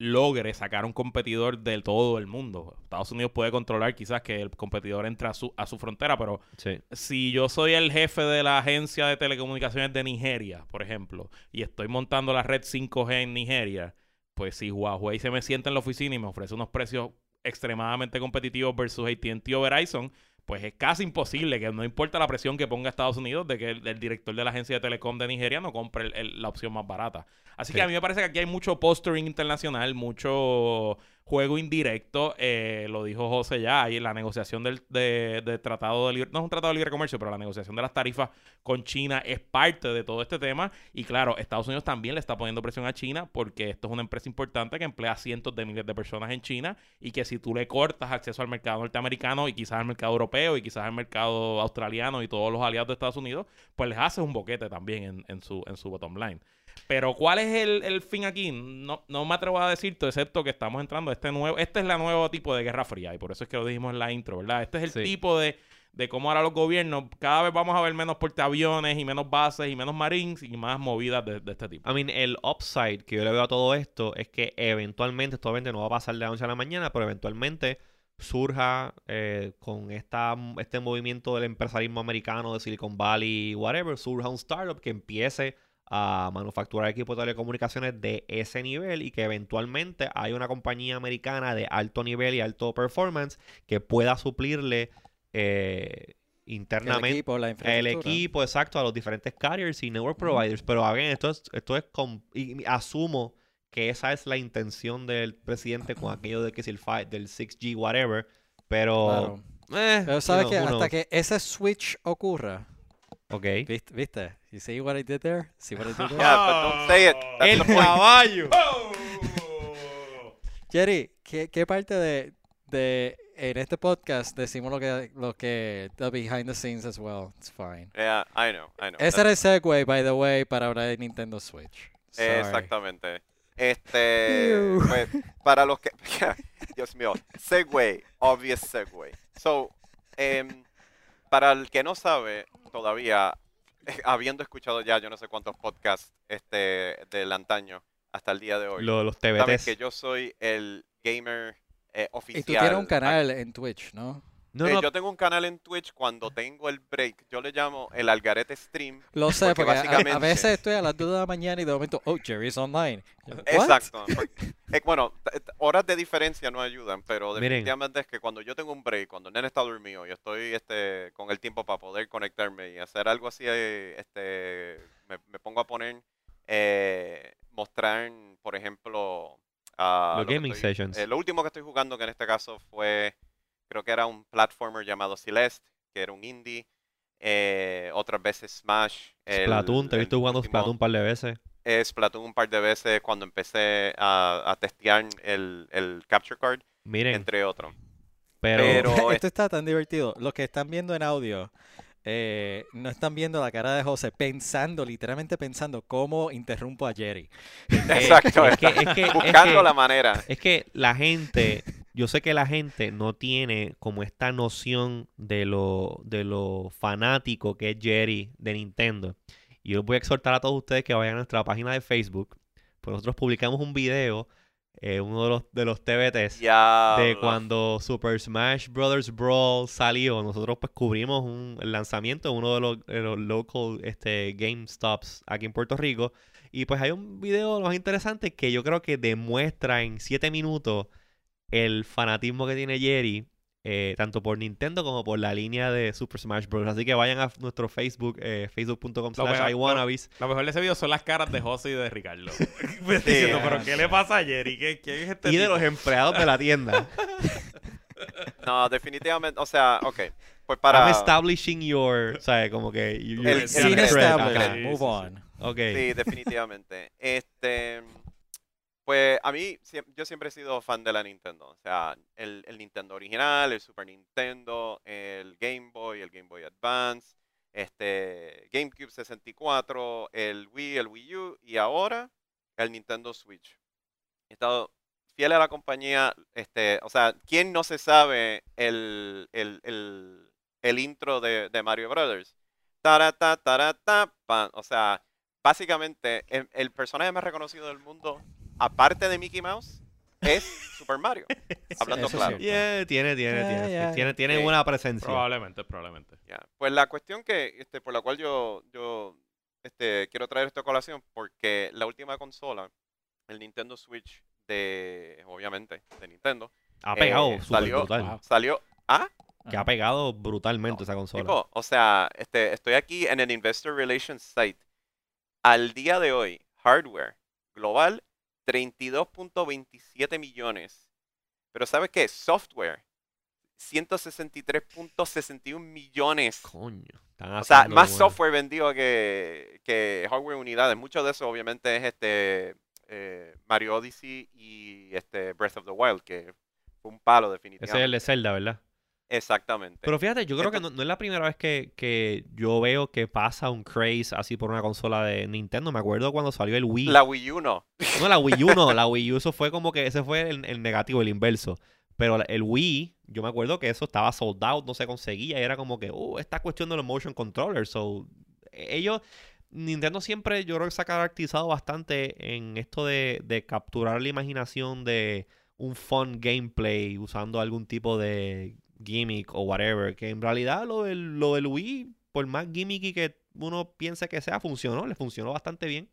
[SPEAKER 3] logre sacar un competidor de todo el mundo. Estados Unidos puede controlar quizás que el competidor entre a su, a su frontera, pero
[SPEAKER 1] Sí.
[SPEAKER 3] si yo soy el jefe de la agencia de telecomunicaciones de Nigeria, por ejemplo, y estoy montando la red 5G en Nigeria, pues si Huawei se me sienta en la oficina y me ofrece unos precios extremadamente competitivos versus AT&T o Verizon, pues es casi imposible que no importa la presión que ponga Estados Unidos de que el, el director de la agencia de telecom de Nigeria no compre el- el- la opción más barata. Así
[SPEAKER 1] Sí.
[SPEAKER 3] que a mí me parece que aquí hay mucho posturing internacional, mucho juego indirecto, eh, lo dijo José ya, ahí la negociación del de, tratado de libre, no es un tratado de libre comercio, pero la negociación de las tarifas con China es parte de todo este tema. Y claro, Estados Unidos también le está poniendo presión a China porque esto es una empresa importante que emplea cientos de miles de personas en China y que si tú le cortas acceso al mercado norteamericano y quizás al mercado europeo y quizás al mercado australiano y todos los aliados de Estados Unidos, pues les haces un boquete también en, en su, en su bottom line. Pero ¿cuál es el, el fin aquí? No, no me atrevo a decirte, excepto que estamos entrando a este nuevo, este es la nuevo tipo de guerra fría, y por eso es que lo dijimos en la intro, ¿verdad? Este es el
[SPEAKER 1] Sí.
[SPEAKER 3] tipo de, de cómo ahora los gobiernos, cada vez vamos a ver menos portaaviones y menos bases y menos marines y más movidas de, de este tipo.
[SPEAKER 1] I mean, el upside que yo le veo a todo esto es que eventualmente, esto obviamente no va a pasar de la noche a la mañana, pero eventualmente surja eh, con esta, este movimiento del empresarismo americano de Silicon Valley, whatever, surja un startup que empiece a manufacturar equipos de telecomunicaciones de ese nivel y que eventualmente hay una compañía americana de alto nivel y alto performance que pueda suplirle eh,
[SPEAKER 4] El
[SPEAKER 1] internamente
[SPEAKER 4] equipo, la
[SPEAKER 1] el equipo, exacto, a los diferentes carriers y network providers. Pero a ver, esto es, esto es y asumo que esa es la intención del presidente con aquello de que si el del 6G, whatever. Pero.
[SPEAKER 4] Claro.
[SPEAKER 1] eh,
[SPEAKER 4] Pero sabes que hasta que ese switch ocurra,
[SPEAKER 1] Ok.
[SPEAKER 4] ¿viste? ¿viste? You see what I did there? See what I did there?
[SPEAKER 2] Yeah, but don't say it. That's
[SPEAKER 1] El
[SPEAKER 2] the point.
[SPEAKER 1] caballo.
[SPEAKER 4] Jerry, ¿qué, qué parte de, de en este podcast decimos lo que lo que the behind the scenes as well? It's fine.
[SPEAKER 2] Yeah, I know, I know.
[SPEAKER 4] Ese era el segue, by the way, para hablar de Nintendo Switch. Sorry.
[SPEAKER 2] Exactamente. Este, pues, para los que, Dios mío, segue, obvious segue. So, em, para el que no sabe todavía, habiendo escuchado ya yo no sé cuántos podcasts este del antaño hasta el día de hoy,
[SPEAKER 1] Lo- los TBTs.
[SPEAKER 2] que yo soy el gamer eh,
[SPEAKER 4] Y
[SPEAKER 2] oficial.
[SPEAKER 4] tú tienes un canal en Twitch, ¿no?
[SPEAKER 1] No,
[SPEAKER 2] Eh,
[SPEAKER 1] no,
[SPEAKER 2] Yo tengo un canal en Twitch cuando tengo el break. Yo le llamo el Algarete Stream.
[SPEAKER 4] Lo sé,
[SPEAKER 2] Porque
[SPEAKER 4] porque, a- veces estoy a las 2 de la mañana y de momento, oh, Jerry's online.
[SPEAKER 2] Exacto. porque- eh, bueno, horas de diferencia no ayudan, pero
[SPEAKER 1] Miren.
[SPEAKER 2] definitivamente es que cuando yo tengo un break, cuando el nene está dormido y estoy este, con el tiempo para poder y hacer algo así, eh, este, me, me pongo a poner, eh, mostrar, por ejemplo, a
[SPEAKER 1] Los
[SPEAKER 2] lo
[SPEAKER 1] gaming
[SPEAKER 2] estoy-
[SPEAKER 1] sessions.
[SPEAKER 2] eh, lo último que estoy jugando, que en este caso fue, creo que era un platformer llamado Celeste, que era un indie. eh, otras veces Smash. el-
[SPEAKER 1] Splatoon, te he visto jugando
[SPEAKER 2] último-
[SPEAKER 1] Splatoon un par de veces.
[SPEAKER 2] eh, Splatoon un par de veces cuando empecé a, a testear el, el Capture Card,
[SPEAKER 1] Miren,
[SPEAKER 2] entre otros.
[SPEAKER 1] pero,
[SPEAKER 2] pero-
[SPEAKER 4] Esto
[SPEAKER 2] es-
[SPEAKER 4] está tan divertido. Los que están viendo en audio eh, no están viendo la cara de José pensando, literalmente pensando cómo interrumpo a Jerry.
[SPEAKER 2] Exacto,
[SPEAKER 1] es que-
[SPEAKER 2] está
[SPEAKER 1] es que- es
[SPEAKER 2] buscando
[SPEAKER 1] que-
[SPEAKER 2] la manera.
[SPEAKER 1] Es que la gente, yo sé que la gente no tiene como esta noción de lo, de lo fanático que es Jerry de Nintendo. Y yo voy a exhortar a todos ustedes que vayan a nuestra página de Facebook. Pues nosotros publicamos un video, eh, uno de los, de los TBTs,
[SPEAKER 2] Ya.
[SPEAKER 1] de cuando Super Smash Bros. Brawl salió. Nosotros pues cubrimos un, lanzamiento de uno de los, de los local este, GameStops aquí en Puerto Rico. Y pues hay un video más interesante que yo creo que demuestra en 7 minutos el fanatismo que tiene Jerry, eh, tanto por Nintendo como por la línea de Super Smash Bros. Así que vayan a nuestro Facebook, eh, facebook.com
[SPEAKER 3] Lo
[SPEAKER 1] slash
[SPEAKER 3] mejor-
[SPEAKER 1] iwannabes.
[SPEAKER 3] Lo mejor de ese video son las caras de José y de Ricardo. Diciendo, pero ¿qué le pasa a Jerry? ¿Qué, qué es este
[SPEAKER 1] Y de
[SPEAKER 3] tipo?"
[SPEAKER 1] los empleados de la tienda.
[SPEAKER 2] No, definitivamente, o sea, ok. Pues
[SPEAKER 1] I'm
[SPEAKER 2] para...
[SPEAKER 1] establishing your, ¿sabes? Como que... you-
[SPEAKER 2] El-
[SPEAKER 4] established,
[SPEAKER 3] sí,
[SPEAKER 4] move on.
[SPEAKER 1] Ok.
[SPEAKER 2] Sí, definitivamente. Este, pues a mí, yo siempre he sido fan de la Nintendo. O sea, el, el Nintendo original, el Super Nintendo, el Game Boy, el Game Boy Advance, este, GameCube 64, el Wii, el Wii U y ahora el Nintendo Switch. He estado fiel a la compañía. Este, o sea, ¿quién no se sabe el, el, el, el intro de, de Mario Brothers? Tarata, tarata, pan. O sea, básicamente el personaje más reconocido del mundo, aparte de Mickey Mouse, es Super Mario. Hablando
[SPEAKER 4] Eso
[SPEAKER 2] claro.
[SPEAKER 1] Yeah, tiene, tiene, tiene, tiene, tiene buena presencia.
[SPEAKER 3] Probablemente, probablemente.
[SPEAKER 2] Pues la cuestión que, este, por la cual yo, yo este, quiero traer esta colación, porque la última consola, el Nintendo Switch de, obviamente, de Nintendo,
[SPEAKER 1] Ha pegado
[SPEAKER 2] Eh, salió-
[SPEAKER 1] brutal.
[SPEAKER 2] Salió, ah,
[SPEAKER 1] Que ha pegado brutalmente esa consola.
[SPEAKER 2] tipo, o sea, este, estoy aquí en el Investor Relations site. Al día de hoy, hardware global, 32.27 millones Pero ¿sabes qué? Software. 163.61 millones.
[SPEAKER 1] Coño. están
[SPEAKER 2] O sea, más
[SPEAKER 1] bueno.
[SPEAKER 2] software vendido que, que hardware unidades. Mucho de eso obviamente es este eh, Mario Odyssey y este Breath of the Wild, que fue un palo
[SPEAKER 1] Ese es
[SPEAKER 2] definitivamente.
[SPEAKER 1] el de Zelda, ¿verdad?
[SPEAKER 2] Exactamente.
[SPEAKER 1] Pero fíjate, yo creo que no, es la primera vez que, que yo veo que pasa un craze así por una consola de Nintendo. Me acuerdo cuando salió el Wii.
[SPEAKER 2] La Wii U no.
[SPEAKER 1] No, la Wii U no. La Wii U eso fue como que ese fue el, el negativo, el inverso. Pero el Wii, yo me acuerdo que eso estaba sold out, no se conseguía. Y era como que, uh, esta cuestión de los motion controllers. So, ellos, Nintendo siempre, yo creo que se ha caracterizado bastante en esto de, de capturar la imaginación de un fun gameplay usando algún tipo de gimmick o whatever. Que en realidad lo del, lo del Wii, por más gimmicky que uno piense que sea, funcionó. Le funcionó bastante bien.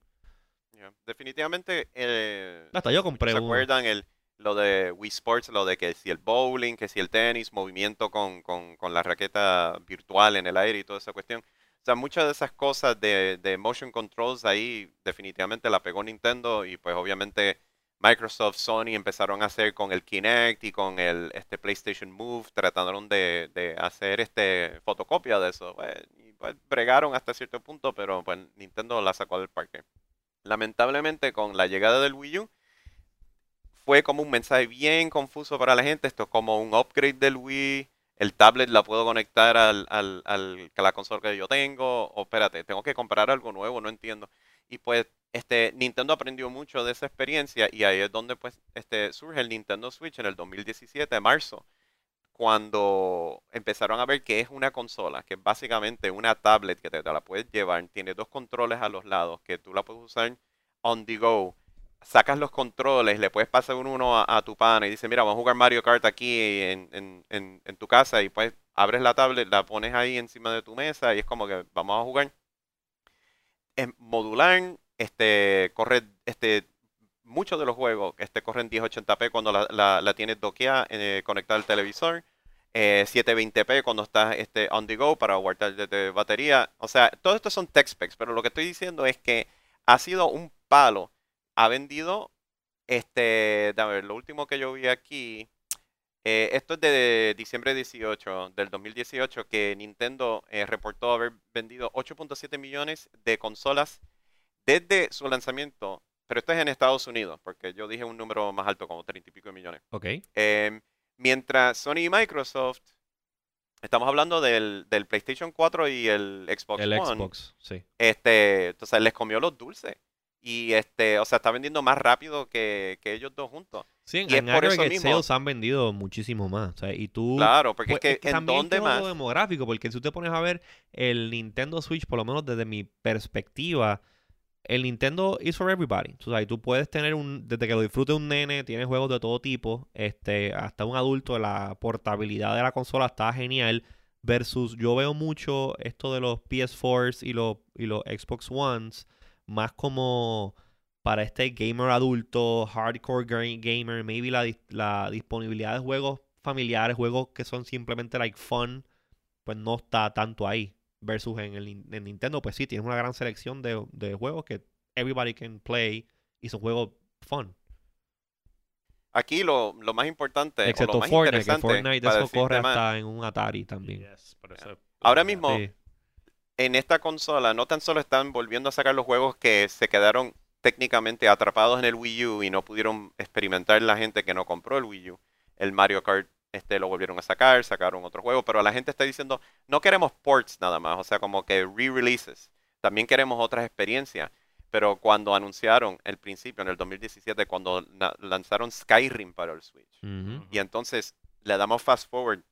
[SPEAKER 2] Yeah. Definitivamente. eh,
[SPEAKER 1] Hasta yo compré
[SPEAKER 2] ¿Se
[SPEAKER 1] uno.
[SPEAKER 2] acuerdan el, lo de Wii Sports? Lo de que si el bowling, que si el tenis, movimiento con, con, con la raqueta virtual en el aire y toda esa cuestión. O sea, muchas de esas cosas de, de motion controls ahí definitivamente la pegó Nintendo y pues obviamente Microsoft, Sony empezaron a hacer con el Kinect y con el este PlayStation Move, trataron de, de hacer este fotocopia de eso. pues, pues bregaron hasta cierto punto, pero pues Nintendo la sacó del parque. Lamentablemente con la llegada del Wii U fue como un mensaje bien confuso para la gente. Esto es como un upgrade del Wii. El tablet la puedo conectar al, al, al- a la consola que yo tengo. O espérate, tengo que comprar algo nuevo, no entiendo. Y pues este Nintendo aprendió mucho de esa experiencia y ahí es donde pues este surge el Nintendo Switch en el 2017, marzo, cuando empezaron a ver que es una consola, que es básicamente una tablet que te, la puedes llevar, tiene dos controles a los lados, que tú la puedes usar on the go. Sacas los controles, le puedes pasar uno a, tu pana y dice, mira, vamos a jugar Mario Kart aquí en, tu casa y pues abres la tablet, la pones ahí encima de tu mesa y es como que vamos a jugar. Modular, este, corre, este, muchos de los juegos este, corren 1080p cuando la, la- tienes doqueada, eh, conectada al televisor. eh, 720p cuando estás este, on the go para guardar de, de batería. O sea, todo esto son tech specs, pero lo que estoy diciendo es que ha sido un palo. Ha vendido, este, a ver, lo último que yo vi aquí, eh, esto es de diciembre 18 del 2018, que Nintendo eh, reportó haber vendido 8.7 millones de consolas desde su lanzamiento, pero esto es en Estados Unidos, porque yo dije un número más alto, como 30 y pico de millones.
[SPEAKER 1] Ok.
[SPEAKER 2] Em, mientras Sony y Microsoft, estamos hablando del, del PlayStation 4 y el Xbox
[SPEAKER 1] El
[SPEAKER 2] One,
[SPEAKER 1] Xbox, sí.
[SPEAKER 2] este, entonces les comió los dulces. Y este, o sea, está vendiendo más rápido que, que ellos dos juntos.
[SPEAKER 1] Sí, en,
[SPEAKER 2] Y es
[SPEAKER 1] en
[SPEAKER 2] por eso
[SPEAKER 1] aggregate
[SPEAKER 2] mismo-
[SPEAKER 1] sales han vendido muchísimo más. O sea, y tú...
[SPEAKER 2] Claro, porque
[SPEAKER 1] Pues,
[SPEAKER 2] es que en
[SPEAKER 1] también
[SPEAKER 2] dónde
[SPEAKER 1] tengo
[SPEAKER 2] más.
[SPEAKER 1] lo demográfico, porque si tú te pones a ver el Nintendo Switch, por lo menos desde mi perspectiva, el Nintendo is for everybody. Y tú puedes tener un, desde que lo disfrute un nene, tienes juegos de todo tipo, este, hasta un adulto, la portabilidad de la consola está genial. Versus, yo veo mucho esto de los PS4s y los, y los Xbox Ones, más como para este gamer adulto, hardcore ga- gamer, maybe la, la disponibilidad de juegos familiares, juegos que son simplemente like fun, pues no está tanto ahí. Versus en el Nin- en Nintendo, pues sí, tienes una gran selección de, de juegos que everybody can play y son juegos fun.
[SPEAKER 2] Aquí lo, lo más importante, o lo
[SPEAKER 1] Excepto
[SPEAKER 2] más
[SPEAKER 1] Fortnite, que
[SPEAKER 2] interesante,
[SPEAKER 1] Fortnite
[SPEAKER 2] para
[SPEAKER 1] eso corre hasta en un Atari también.
[SPEAKER 3] Yes, pero eso es-
[SPEAKER 2] Ahora mismo,
[SPEAKER 1] Sí.
[SPEAKER 2] en esta consola no tan solo están volviendo a sacar los juegos que se quedaron técnicamente atrapados en el Wii U y no pudieron experimentar la gente que no compró el Wii U. El Mario Kart este lo volvieron a sacar, sacaron otro juego, pero la gente está diciendo, no queremos ports nada más, o sea, como que re-releases. También queremos otras experiencias. Pero cuando anunciaron el principio, en el 2017, cuando lanzaron Skyrim para el Switch, y entonces le damos fast forward.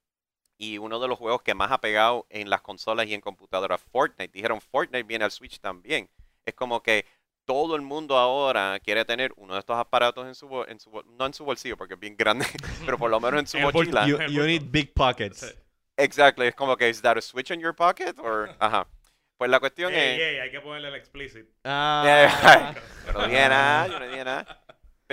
[SPEAKER 2] Y uno de los juegos que más ha pegado en las consolas y en computadoras, Fortnite. Dijeron Fortnite viene al Switch también. Es como que todo el mundo ahora quiere tener uno de estos aparatos en su, en su no en su bolsillo porque es bien grande, pero por lo menos en su mochila.
[SPEAKER 1] You, you need big pockets.
[SPEAKER 2] Exactly, es como que is that a switch in your pocket or ajá. Pues la cuestión
[SPEAKER 3] Ey,
[SPEAKER 2] es
[SPEAKER 3] ey, hay que ponerle el explicit.
[SPEAKER 1] Ah.
[SPEAKER 2] yo no dije nada, yo no dije nada.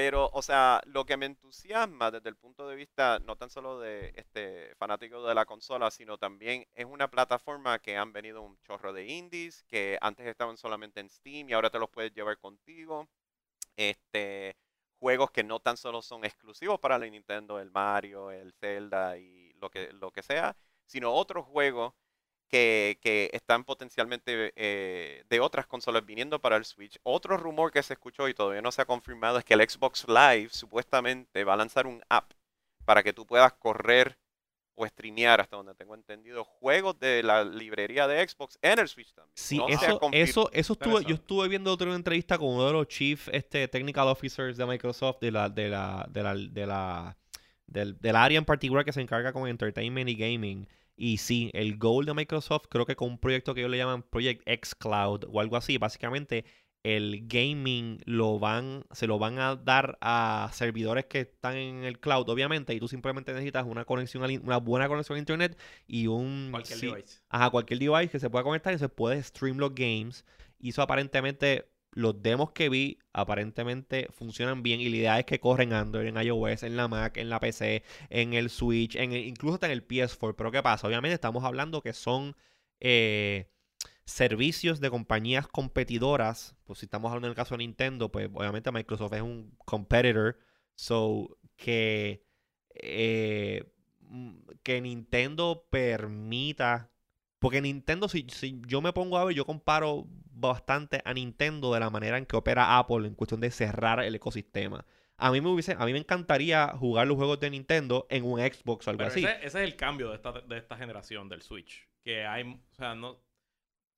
[SPEAKER 2] Pero, o sea, lo que me entusiasma desde el punto de vista no tan solo de este fanático de la consola, sino también es una plataforma que han venido un chorro de indies, que antes estaban solamente en Steam y ahora te los puedes llevar contigo. Este, juegos que no tan solo son exclusivos para la Nintendo, el Mario, el Zelda y lo que, lo que sea, sino otros juegos que, que están potencialmente eh, de otras consolas viniendo para el Switch. Otro rumor que se escuchó y todavía no se ha confirmado es que el Xbox Live supuestamente va a lanzar un app para que tú puedas correr o streamear, hasta donde tengo entendido, juegos de la librería de Xbox en el Switch también.
[SPEAKER 1] Sí,
[SPEAKER 2] No
[SPEAKER 1] eso, eso, eso estuve, yo estuve viendo otra entrevista con uno de los chief este, technical officers de Microsoft de la, de la, de la, de la, del, del área en particular que se encarga con entertainment y gaming. Y sí, el goal de Microsoft, creo que con un proyecto que ellos le llaman Project X Cloud o algo así, básicamente el gaming lo van, se lo van a dar a servidores que están en el cloud, obviamente, y tú simplemente necesitas una conexión, una buena conexión a internet y un
[SPEAKER 3] Cualquier
[SPEAKER 1] sí-
[SPEAKER 3] device.
[SPEAKER 1] Ajá, cualquier device que se pueda conectar y se puede stream los games. Y eso aparentemente, los demos que vi, aparentemente funcionan bien. Y la idea es que corren Android, en iOS, en la Mac, en la PC, en el Switch, en incluso hasta en el PS4. Pero ¿qué pasa? Obviamente estamos hablando que son eh, servicios de compañías competidoras. Pues si estamos hablando en el caso de Nintendo, pues obviamente Microsoft es un competitor. So, que, eh, mm, que Nintendo permita porque Nintendo, si, si yo me pongo a ver, yo comparo bastante a Nintendo de la manera en que opera Apple en cuestión de cerrar el ecosistema. A mí me hubiese, a mí me encantaría jugar los juegos de Nintendo en un Xbox o algo
[SPEAKER 3] Pero
[SPEAKER 1] así.
[SPEAKER 3] ese, ese es el cambio de esta, de esta generación del Switch. Que hay, o sea, no,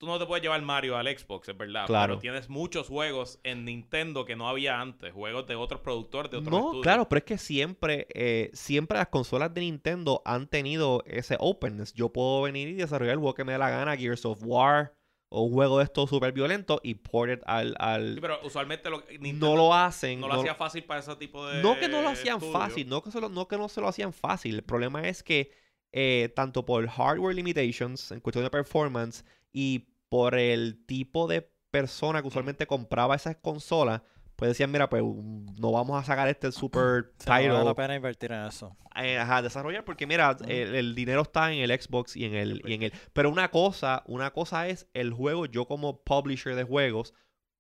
[SPEAKER 3] tú no te puedes llevar Mario al Xbox, es verdad.
[SPEAKER 1] Claro.
[SPEAKER 3] Pero tienes muchos juegos en Nintendo que no había antes. Juegos de otros productores, de otros
[SPEAKER 1] No,
[SPEAKER 3] estudios.
[SPEAKER 1] claro, pero es que siempre, eh, siempre las consolas de Nintendo han tenido ese openness. Yo puedo venir y desarrollar el juego que me dé la gana, Gears of War o un juego de estos súper violento y port it al... al-
[SPEAKER 3] Sí, pero usualmente lo,
[SPEAKER 1] no
[SPEAKER 3] Nintendo
[SPEAKER 1] lo hacen.
[SPEAKER 3] no lo
[SPEAKER 1] no-
[SPEAKER 3] hacía fácil para ese tipo de
[SPEAKER 1] No que no lo hacían
[SPEAKER 3] estudio.
[SPEAKER 1] fácil, no que, se lo- no que no se lo hacían fácil. El problema es que eh, tanto por hardware limitations en cuestión de performance y por el tipo de persona que usualmente compraba esas consolas, pues decían, mira, pues mm, no vamos a sacar este super
[SPEAKER 4] no vale la
[SPEAKER 1] title
[SPEAKER 4] pena invertir en eso.
[SPEAKER 1] eh, ajá, desarrollar porque mira, el, el dinero está en el Xbox y en el, y en el. Pero una cosa, una cosa es el juego, yo como publisher de juegos,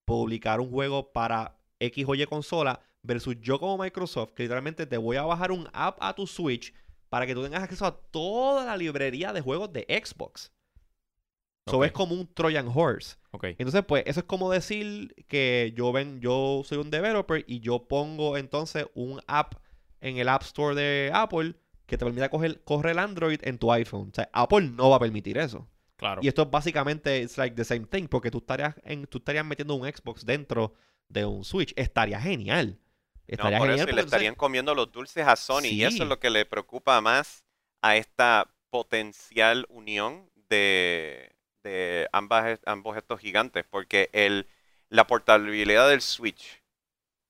[SPEAKER 1] publicar un juego para X o Y consola, versus yo como Microsoft, que literalmente te voy a bajar un app a tu Switch para que tú tengas acceso a toda la librería de juegos de Xbox. Eso
[SPEAKER 3] Ok.
[SPEAKER 1] es como un Trojan Horse.
[SPEAKER 3] Ok.
[SPEAKER 1] Entonces, pues, eso es como decir que yo ven, yo soy un developer y yo pongo entonces un app en el App Store de Apple que te permita coger, correr el Android en tu iPhone. O sea, Apple no va a permitir eso.
[SPEAKER 3] Claro.
[SPEAKER 1] Y esto es básicamente, it's like the same thing, porque tú estarías, en, tú estarías metiendo un Xbox dentro de un Switch. Estaría genial.
[SPEAKER 2] No,
[SPEAKER 1] Estaría
[SPEAKER 2] por eso,
[SPEAKER 1] genial.
[SPEAKER 2] y
[SPEAKER 1] porque
[SPEAKER 2] le
[SPEAKER 1] entonces-
[SPEAKER 2] estarían comiendo los dulces a Sony. Y eso es lo que le preocupa más a esta potencial unión de, de ambas, ambos estos gigantes. Porque el, la portabilidad del Switch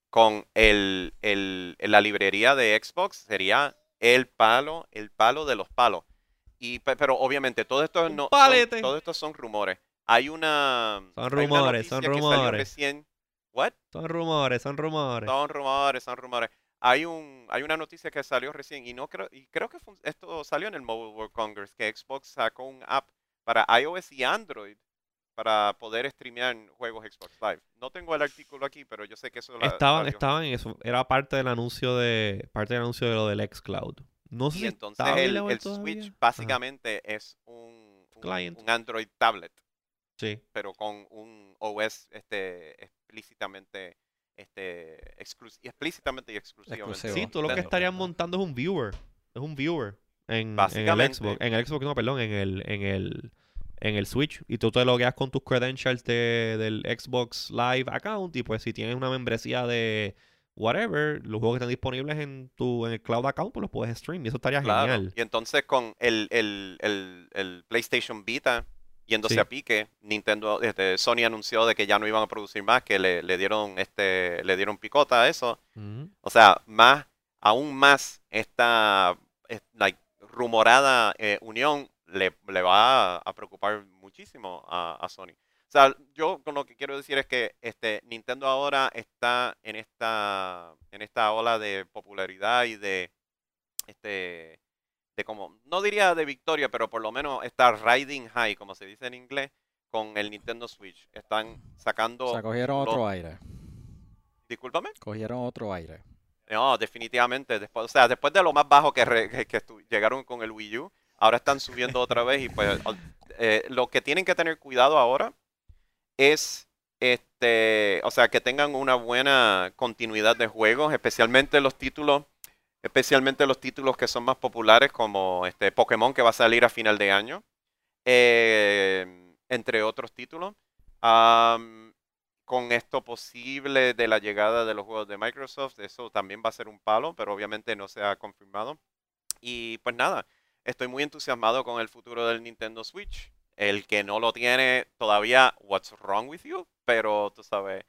[SPEAKER 2] con el, el- la librería de Xbox sería el palo, el palo de los palos. Y, pe- pero obviamente todo esto no son, todo esto son rumores. Hay una,
[SPEAKER 1] Son
[SPEAKER 2] hay una
[SPEAKER 1] rumores, son rumores.
[SPEAKER 2] recién. ¿What?
[SPEAKER 1] Son rumores, son rumores.
[SPEAKER 2] Son rumores, son rumores. Hay un, hay una noticia que salió recién y no creo, y creo que fun- esto salió en el Mobile World Congress, que Xbox sacó un app para iOS y Android para poder streamear juegos Xbox Live. No tengo el artículo aquí, pero yo sé que eso
[SPEAKER 1] Estaban, estaban en eso. Era parte del anuncio de. Parte del anuncio de lo del xCloud. No sé
[SPEAKER 2] Y
[SPEAKER 1] si
[SPEAKER 2] entonces el, el. Switch
[SPEAKER 1] Ajá.
[SPEAKER 2] básicamente es un, un,
[SPEAKER 1] Client.
[SPEAKER 2] un Android tablet,
[SPEAKER 1] Sí.
[SPEAKER 2] pero con un OS este, explícitamente este, exclus- explícitamente y exclusivamente.
[SPEAKER 4] Exclusivo.
[SPEAKER 1] Sí, tú lo que estarías montando es un viewer. Es un viewer. En, en el. Xbox. En el Xbox, no, perdón, en el, en el, en el Switch. Y tú te logueas con tus credentials de, del Xbox Live account. Y pues si tienes una membresía de whatever, los juegos que están disponibles en tu en el cloud account, pues los puedes stream. Y eso estaría
[SPEAKER 2] Claro.
[SPEAKER 1] genial.
[SPEAKER 2] Y entonces con el, el, el, el PlayStation Vita yéndose
[SPEAKER 1] Sí.
[SPEAKER 2] a pique, Nintendo, este, Sony anunció de que ya no iban a producir más, que le, le dieron este, le dieron picota a eso.
[SPEAKER 1] Ujú.
[SPEAKER 2] O sea, más, aún más esta es- like, rumorada eh, unión le, le va a, preocupar muchísimo a, a Sony. O sea, yo con lo que quiero decir es que este Nintendo ahora está en esta en esta ola de popularidad y de este de como no diría de victoria, pero por lo menos está riding high, como se dice en inglés, con el Nintendo Switch. Están sacando
[SPEAKER 4] O sea, cogieron
[SPEAKER 2] lo-
[SPEAKER 4] otro aire.
[SPEAKER 2] Discúlpame.
[SPEAKER 4] Cogieron otro aire.
[SPEAKER 2] No, definitivamente. Después, o sea, después de lo más bajo que, que- llegaron con el Wii U, ahora están subiendo otra vez y pues eh, lo que tienen que tener cuidado ahora es este, o sea, que tengan una buena continuidad de juegos, especialmente los títulos, especialmente los títulos que son más populares como este Pokémon que va a salir a final de año, eh, entre otros títulos. Con esto posible de la llegada de los juegos de Microsoft, eso también va a ser un palo, pero obviamente no se ha confirmado. Y pues nada, estoy muy entusiasmado con el futuro del Nintendo Switch. El que no lo tiene todavía, what's wrong with you? Pero tú sabes,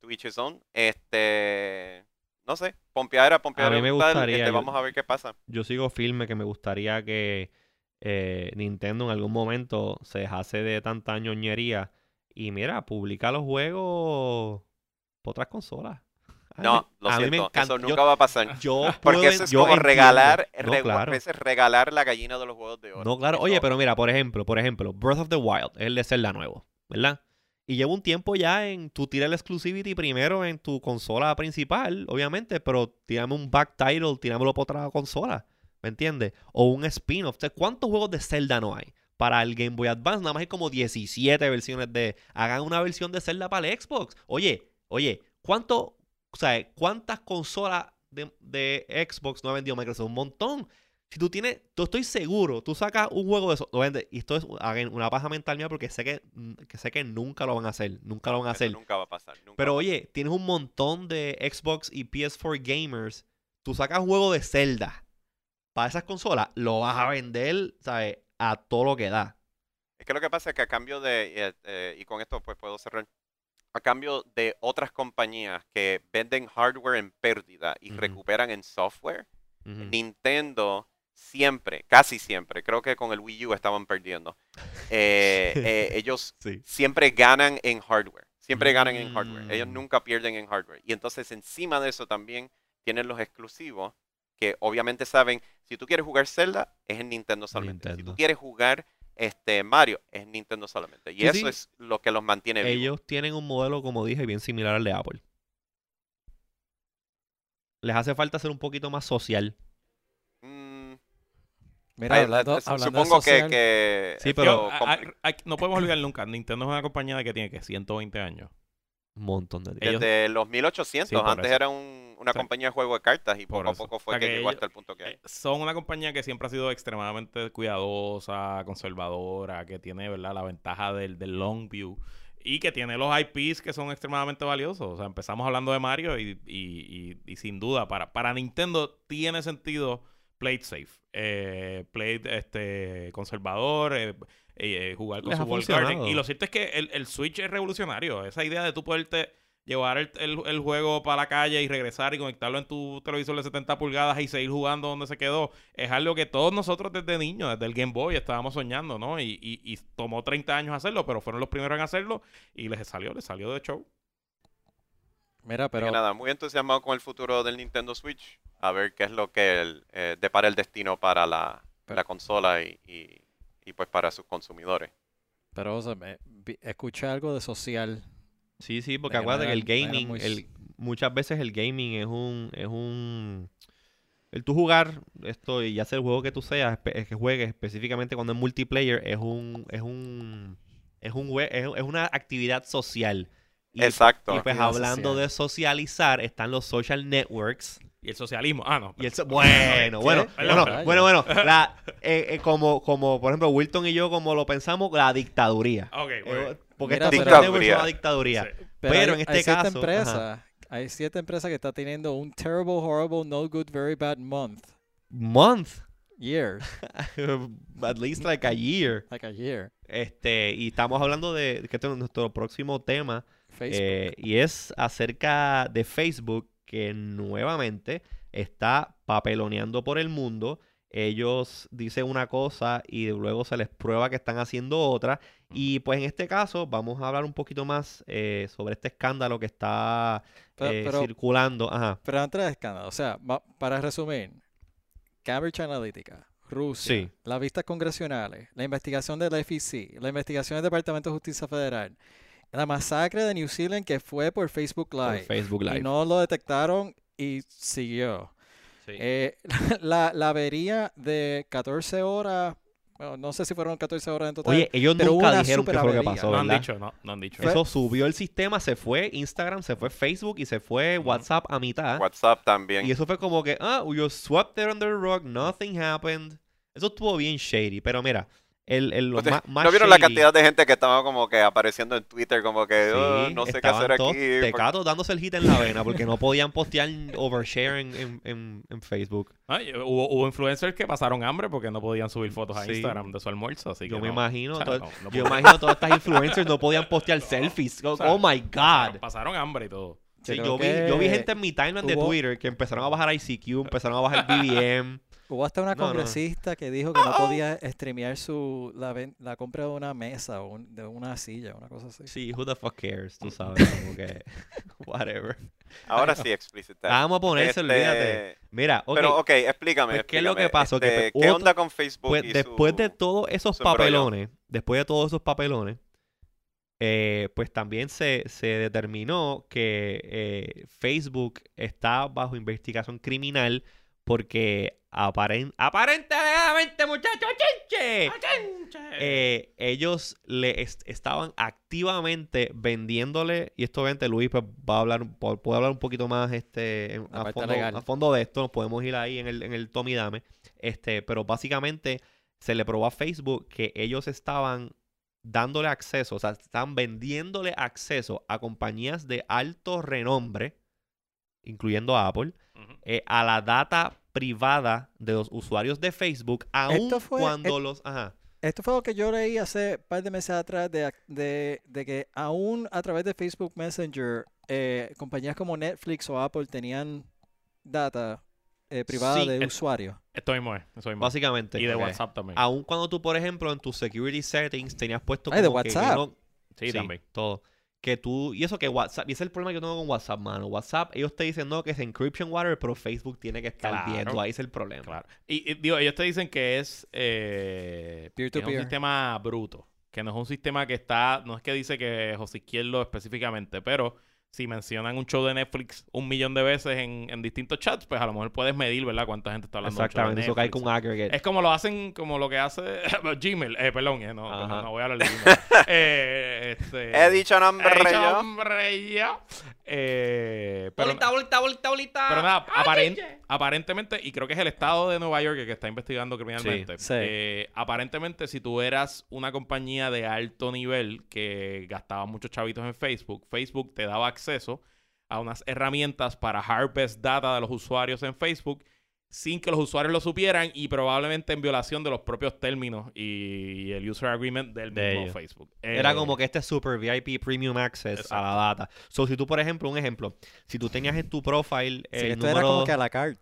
[SPEAKER 2] to each his own. Este, no sé, pompeadera, pompeadera.
[SPEAKER 1] mí me
[SPEAKER 2] brutal,
[SPEAKER 1] gustaría,
[SPEAKER 2] este,
[SPEAKER 1] yo-
[SPEAKER 2] vamos a ver qué pasa.
[SPEAKER 1] Yo sigo firme que me gustaría que eh, Nintendo en algún momento se dejase de tanta ñoñería y mira, publica los juegos por otras consolas.
[SPEAKER 2] No, lo
[SPEAKER 1] a
[SPEAKER 2] siento, eso
[SPEAKER 1] Yo-
[SPEAKER 2] nunca va a pasar.
[SPEAKER 1] Yo
[SPEAKER 2] Porque
[SPEAKER 1] puedo
[SPEAKER 2] eso es
[SPEAKER 1] yo
[SPEAKER 2] como
[SPEAKER 1] entiendo.
[SPEAKER 2] regalar,
[SPEAKER 1] No, claro.
[SPEAKER 2] a veces regalar la gallina de los juegos de oro.
[SPEAKER 1] No, claro. Oye, pero mira, por ejemplo, por ejemplo, Breath of the Wild es el de Zelda nuevo, ¿verdad? Y lleva un tiempo ya en tú tiras el exclusivity primero en tu consola principal, obviamente, pero tírame un back title, tíramelo por otra consola, ¿me entiendes? O un spin-off. ¿Cuántos juegos de Zelda no hay? Para el Game Boy Advance nada más hay como 17 versiones de... Hagan una versión de Zelda para el Xbox. Oye, oye, ¿cuánto, o sea, ¿cuántas consolas de, de Xbox no ha vendido Microsoft? Un montón. Si tú tienes, yo estoy seguro, tú sacas un juego de eso, lo vende, y esto es again, una paja mental mía porque sé que, mm, que sé que nunca lo van a hacer, nunca lo van a
[SPEAKER 2] eso
[SPEAKER 1] hacer.
[SPEAKER 2] nunca va a pasar. nunca
[SPEAKER 1] Pero oye, tienes un montón de Xbox y PS4 gamers, tú sacas un juego de Zelda para esas consolas, lo vas a vender, ¿sabes? A todo lo que da.
[SPEAKER 2] Es que lo que pasa es que a cambio de, eh, eh, y con esto pues puedo cerrar, a cambio de otras compañías que venden hardware en pérdida y recuperan en software. Nintendo siempre, casi siempre, creo que con el Wii U estaban perdiendo, eh, eh, ellos
[SPEAKER 1] Sí.
[SPEAKER 2] siempre ganan en hardware, siempre ganan en hardware, ellos
[SPEAKER 1] Mm.
[SPEAKER 2] nunca pierden en hardware. Y entonces encima de eso también tienen los exclusivos que obviamente saben, si tú quieres jugar Zelda, es en Nintendo solamente. Si tú quieres jugar este Mario, es en Nintendo solamente. Y
[SPEAKER 1] Sí,
[SPEAKER 2] eso
[SPEAKER 1] sí.
[SPEAKER 2] es lo que los mantiene vivos.
[SPEAKER 1] Ellos tienen un modelo, como dije, bien similar al de Apple. Les hace falta ser un poquito más social.
[SPEAKER 2] Mm,
[SPEAKER 4] Mira,
[SPEAKER 2] ay,
[SPEAKER 4] hablando,
[SPEAKER 2] eh,
[SPEAKER 4] hablando
[SPEAKER 2] supongo que,
[SPEAKER 4] social,
[SPEAKER 2] que
[SPEAKER 1] Sí, pero-
[SPEAKER 3] Yo, a-
[SPEAKER 2] compli-
[SPEAKER 3] a- a- no podemos olvidar nunca, Nintendo es una compañía que tiene que 120 años.
[SPEAKER 1] Un montón de tiempo.
[SPEAKER 3] ellos-
[SPEAKER 2] desde los 1800,
[SPEAKER 3] Sí,
[SPEAKER 2] antes
[SPEAKER 3] eso.
[SPEAKER 2] era un- una
[SPEAKER 3] Sí.
[SPEAKER 2] compañía de juego de cartas y
[SPEAKER 3] Por
[SPEAKER 2] poco a poco
[SPEAKER 3] O
[SPEAKER 2] fue
[SPEAKER 3] sea,
[SPEAKER 2] que,
[SPEAKER 3] que
[SPEAKER 2] llegó hasta el punto que hay.
[SPEAKER 3] Eh, Son una compañía que siempre ha sido extremadamente cuidadosa, conservadora, que tiene ¿verdad? la ventaja del, del long view y que tiene los IPs que son extremadamente valiosos. O sea, empezamos hablando de Mario y, y- y- y sin duda, para, para Nintendo tiene sentido play safe, eh, play este, conservador, eh, eh, jugar con
[SPEAKER 1] Les
[SPEAKER 3] su
[SPEAKER 1] ha
[SPEAKER 3] wall garden.
[SPEAKER 1] funcionado.
[SPEAKER 3] Y lo cierto es que el, el Switch es revolucionario. Esa idea de tú poderte llevar el, el- el juego para la calle y regresar y conectarlo en tu televisor de 70 pulgadas y seguir jugando donde se quedó, es algo que todos nosotros desde niños, desde el Game Boy, estábamos soñando, ¿no? Y, y- y tomó 30 años hacerlo, pero fueron los primeros en hacerlo y les salió, les salió de show.
[SPEAKER 4] mira, pero
[SPEAKER 2] que nada, muy entusiasmado con el futuro del Nintendo Switch. A ver qué es lo que el, eh, depara el destino para la,
[SPEAKER 4] Pero-
[SPEAKER 2] la consola y, y- y, pues para sus consumidores.
[SPEAKER 4] pero o sea, escuché algo de social.
[SPEAKER 1] Sí, sí, porque acuérdate que el gaming,
[SPEAKER 4] muy
[SPEAKER 1] el, muchas veces el gaming es un, es un, el tú jugar esto y ya sea el juego que tú seas, eh, que juegues específicamente cuando es multiplayer, es un, es un, es un, es, es una actividad social. Y,
[SPEAKER 2] Exacto.
[SPEAKER 1] y pues hablando
[SPEAKER 4] social.
[SPEAKER 1] de socializar, están los social networks.
[SPEAKER 3] Y el socialismo, ah, no.
[SPEAKER 1] Y el so- bueno, bueno, bueno, bueno, bueno, la- eh, eh, como, como por ejemplo Wilton y yo como lo pensamos, la dictaduría.
[SPEAKER 3] Ok,
[SPEAKER 1] Eh. Porque
[SPEAKER 4] Mira,
[SPEAKER 1] estos
[SPEAKER 4] pero-
[SPEAKER 1] la Dictaduría.
[SPEAKER 3] Sí.
[SPEAKER 4] Pero,
[SPEAKER 1] Pero
[SPEAKER 4] hay,
[SPEAKER 1] en
[SPEAKER 4] hay
[SPEAKER 1] este
[SPEAKER 4] cierta
[SPEAKER 1] caso,
[SPEAKER 4] empresa, hay cierta empresa que está teniendo un terrible, horrible, no good, very bad month,
[SPEAKER 1] Month.
[SPEAKER 4] year,
[SPEAKER 1] At least like a year.
[SPEAKER 4] like a year.
[SPEAKER 1] Este, y estamos hablando de que este es nuestro próximo tema.
[SPEAKER 4] Facebook.
[SPEAKER 1] eh, y es acerca de Facebook que nuevamente está papeloneando por el mundo. Ellos dicen una cosa y luego se les prueba que están haciendo otra. Y pues en este caso vamos a hablar un poquito más eh, sobre este escándalo que está
[SPEAKER 4] Pero-
[SPEAKER 1] eh,
[SPEAKER 4] pero-
[SPEAKER 1] circulando. Ajá.
[SPEAKER 4] Pero antes del escándalo, o sea, para resumir, Cambridge Analytica, Rusia,
[SPEAKER 1] Sí.
[SPEAKER 4] las vistas congresionales, la investigación del FEC, la investigación del Departamento de Justicia Federal la masacre de New Zealand que fue por Facebook
[SPEAKER 1] Por
[SPEAKER 4] Live.
[SPEAKER 1] Facebook Live.
[SPEAKER 4] Y no lo detectaron y siguió.
[SPEAKER 1] Sí.
[SPEAKER 4] Eh, la, la avería de 14 horas, bueno, no sé si fueron 14 horas en total.
[SPEAKER 1] Oye, ellos
[SPEAKER 4] pero
[SPEAKER 1] nunca dijeron qué fue lo que pasó,
[SPEAKER 3] no han
[SPEAKER 1] ¿verdad?
[SPEAKER 3] dicho, no, no han dicho.
[SPEAKER 4] Fue-
[SPEAKER 1] Eso subió el sistema, se fue Instagram, se fue Facebook y se fue. WhatsApp a mitad.
[SPEAKER 2] WhatsApp también.
[SPEAKER 1] Y eso fue como que, ah, we just swept it under the rug, nothing happened. Eso estuvo bien shady, pero mira, el, el, lo
[SPEAKER 2] Ustedes-
[SPEAKER 1] más, más
[SPEAKER 2] ¿No vieron la
[SPEAKER 1] shady-
[SPEAKER 2] cantidad de gente que estaba como que apareciendo en Twitter como que "Oh,
[SPEAKER 1] Sí,
[SPEAKER 2] no sé qué hacer
[SPEAKER 1] todos
[SPEAKER 2] aquí? porque-
[SPEAKER 1] tecatos dándose el hit en la vena porque no podían postear overshare en, en, en, en Facebook.
[SPEAKER 3] Ah, y hubo, hubo influencers que pasaron hambre porque no podían subir fotos a
[SPEAKER 1] Sí.
[SPEAKER 3] Instagram de su almuerzo. Así
[SPEAKER 1] Yo
[SPEAKER 3] que
[SPEAKER 1] me
[SPEAKER 3] no.
[SPEAKER 1] imagino,
[SPEAKER 3] O sea,
[SPEAKER 1] todo-
[SPEAKER 3] no, no
[SPEAKER 1] yo imagino todas estas influencers no podían postear selfies. Oh,
[SPEAKER 3] o sea,
[SPEAKER 1] oh my God.
[SPEAKER 3] Pasaron hambre y todo.
[SPEAKER 1] Sí, yo, vi, yo vi gente en mi timeline de Twitter que empezaron a bajar ICQ, empezaron a bajar BBM.
[SPEAKER 4] Hubo hasta una
[SPEAKER 1] No, no.
[SPEAKER 4] congresista que dijo que no podía streamear su, la, la compra de una mesa o un- de una silla, una cosa así.
[SPEAKER 1] Sí, who the fuck cares, tú sabes, como que whatever.
[SPEAKER 2] Ahora sí, explicit tag.
[SPEAKER 1] Vamos a ponerse,
[SPEAKER 2] Este,
[SPEAKER 1] olvídate. Mira, ok,
[SPEAKER 2] Pero ok, explícame.
[SPEAKER 1] Pues, ¿qué es lo que pasó?
[SPEAKER 2] Este,
[SPEAKER 1] pues,
[SPEAKER 2] ¿Qué
[SPEAKER 1] otro-
[SPEAKER 2] onda con Facebook?
[SPEAKER 1] pues
[SPEAKER 2] y
[SPEAKER 1] después de todos esos
[SPEAKER 2] embrollo?
[SPEAKER 1] papelones, después de todos esos papelones, eh, pues también se, se determinó que eh, Facebook está bajo investigación criminal porque aparen- aparentemente, muchachos, chinche, eh, ellos le est- estaban activamente vendiéndole, y esto obviamente Luis pues, va a hablar, puede hablar un poquito más este, en- a, fondo, a fondo de esto, nos podemos ir ahí en el, en el Tommy Dame, este, pero básicamente se le probó a Facebook que ellos estaban dándole acceso, o sea, estaban vendiéndole acceso a compañías de alto renombre, incluyendo a Apple, eh, a la data privada de los usuarios de Facebook, aun
[SPEAKER 4] Esto fue-
[SPEAKER 1] cuando
[SPEAKER 4] et-
[SPEAKER 1] los... Ajá.
[SPEAKER 4] Esto fue lo que yo leí hace un par de meses atrás de, ac- de, de que aún a través de Facebook Messenger, eh, compañías como Netflix o Apple tenían data eh, privada
[SPEAKER 1] Sí,
[SPEAKER 4] de
[SPEAKER 3] et-
[SPEAKER 4] usuarios.
[SPEAKER 3] Esto mismo es. Eso mismo es.
[SPEAKER 1] Básicamente.
[SPEAKER 3] Y de. WhatsApp también.
[SPEAKER 1] Aun cuando tú, por ejemplo, en tus security settings tenías puesto
[SPEAKER 4] Ay, de
[SPEAKER 1] como que
[SPEAKER 4] WhatsApp.
[SPEAKER 1] no-
[SPEAKER 3] sí, también.
[SPEAKER 1] todo. Que tú, y eso que WhatsApp, y ese es el problema que yo tengo con WhatsApp, mano. WhatsApp, ellos te dicen no que es encryption water, pero Facebook tiene que estar
[SPEAKER 3] Claro.
[SPEAKER 1] viendo. Ahí es el problema.
[SPEAKER 3] Claro. Y, y, digo, ellos te dicen que es, eh, que es un sistema bruto. Que no es un sistema que está. No es que dice que José Izquierdo específicamente, pero si mencionan un show de Netflix un millón de veces en, en distintos chats, pues a lo mejor puedes medir, ¿verdad? Cuánta gente está hablando de un show de
[SPEAKER 1] Exactamente, eso cae
[SPEAKER 3] Netflix.
[SPEAKER 1] con aggregate.
[SPEAKER 3] Es como lo hacen, como lo que hace Gmail. Eh, perdón, eh, no, no, no voy a hablar de Gmail. eh, este,
[SPEAKER 2] He dicho nombre
[SPEAKER 3] He dicho
[SPEAKER 2] yo.
[SPEAKER 3] nombre yo. Eh, pero,
[SPEAKER 1] bolita, bolita, bolita, bolita.
[SPEAKER 3] pero nada, aparentemente, y creo que es el estado de Nueva York el que está investigando criminalmente.
[SPEAKER 4] Sí.
[SPEAKER 3] eh, aparentemente, si tú eras una compañía de alto nivel que gastaba muchos chavitos en Facebook, Facebook te daba acceso a unas herramientas para harvest data de los usuarios en Facebook sin que los usuarios lo supieran y probablemente en violación de los propios términos y el user agreement del
[SPEAKER 1] De
[SPEAKER 3] mismo
[SPEAKER 1] ellos.
[SPEAKER 3] Facebook.
[SPEAKER 1] Era
[SPEAKER 3] Eh,
[SPEAKER 1] como que este es super VIP premium access a la data. So, si tú, por ejemplo, un ejemplo, si tú tenías en tu profile
[SPEAKER 4] Sí,
[SPEAKER 1] el
[SPEAKER 4] esto
[SPEAKER 1] número...
[SPEAKER 4] era como que a la carte.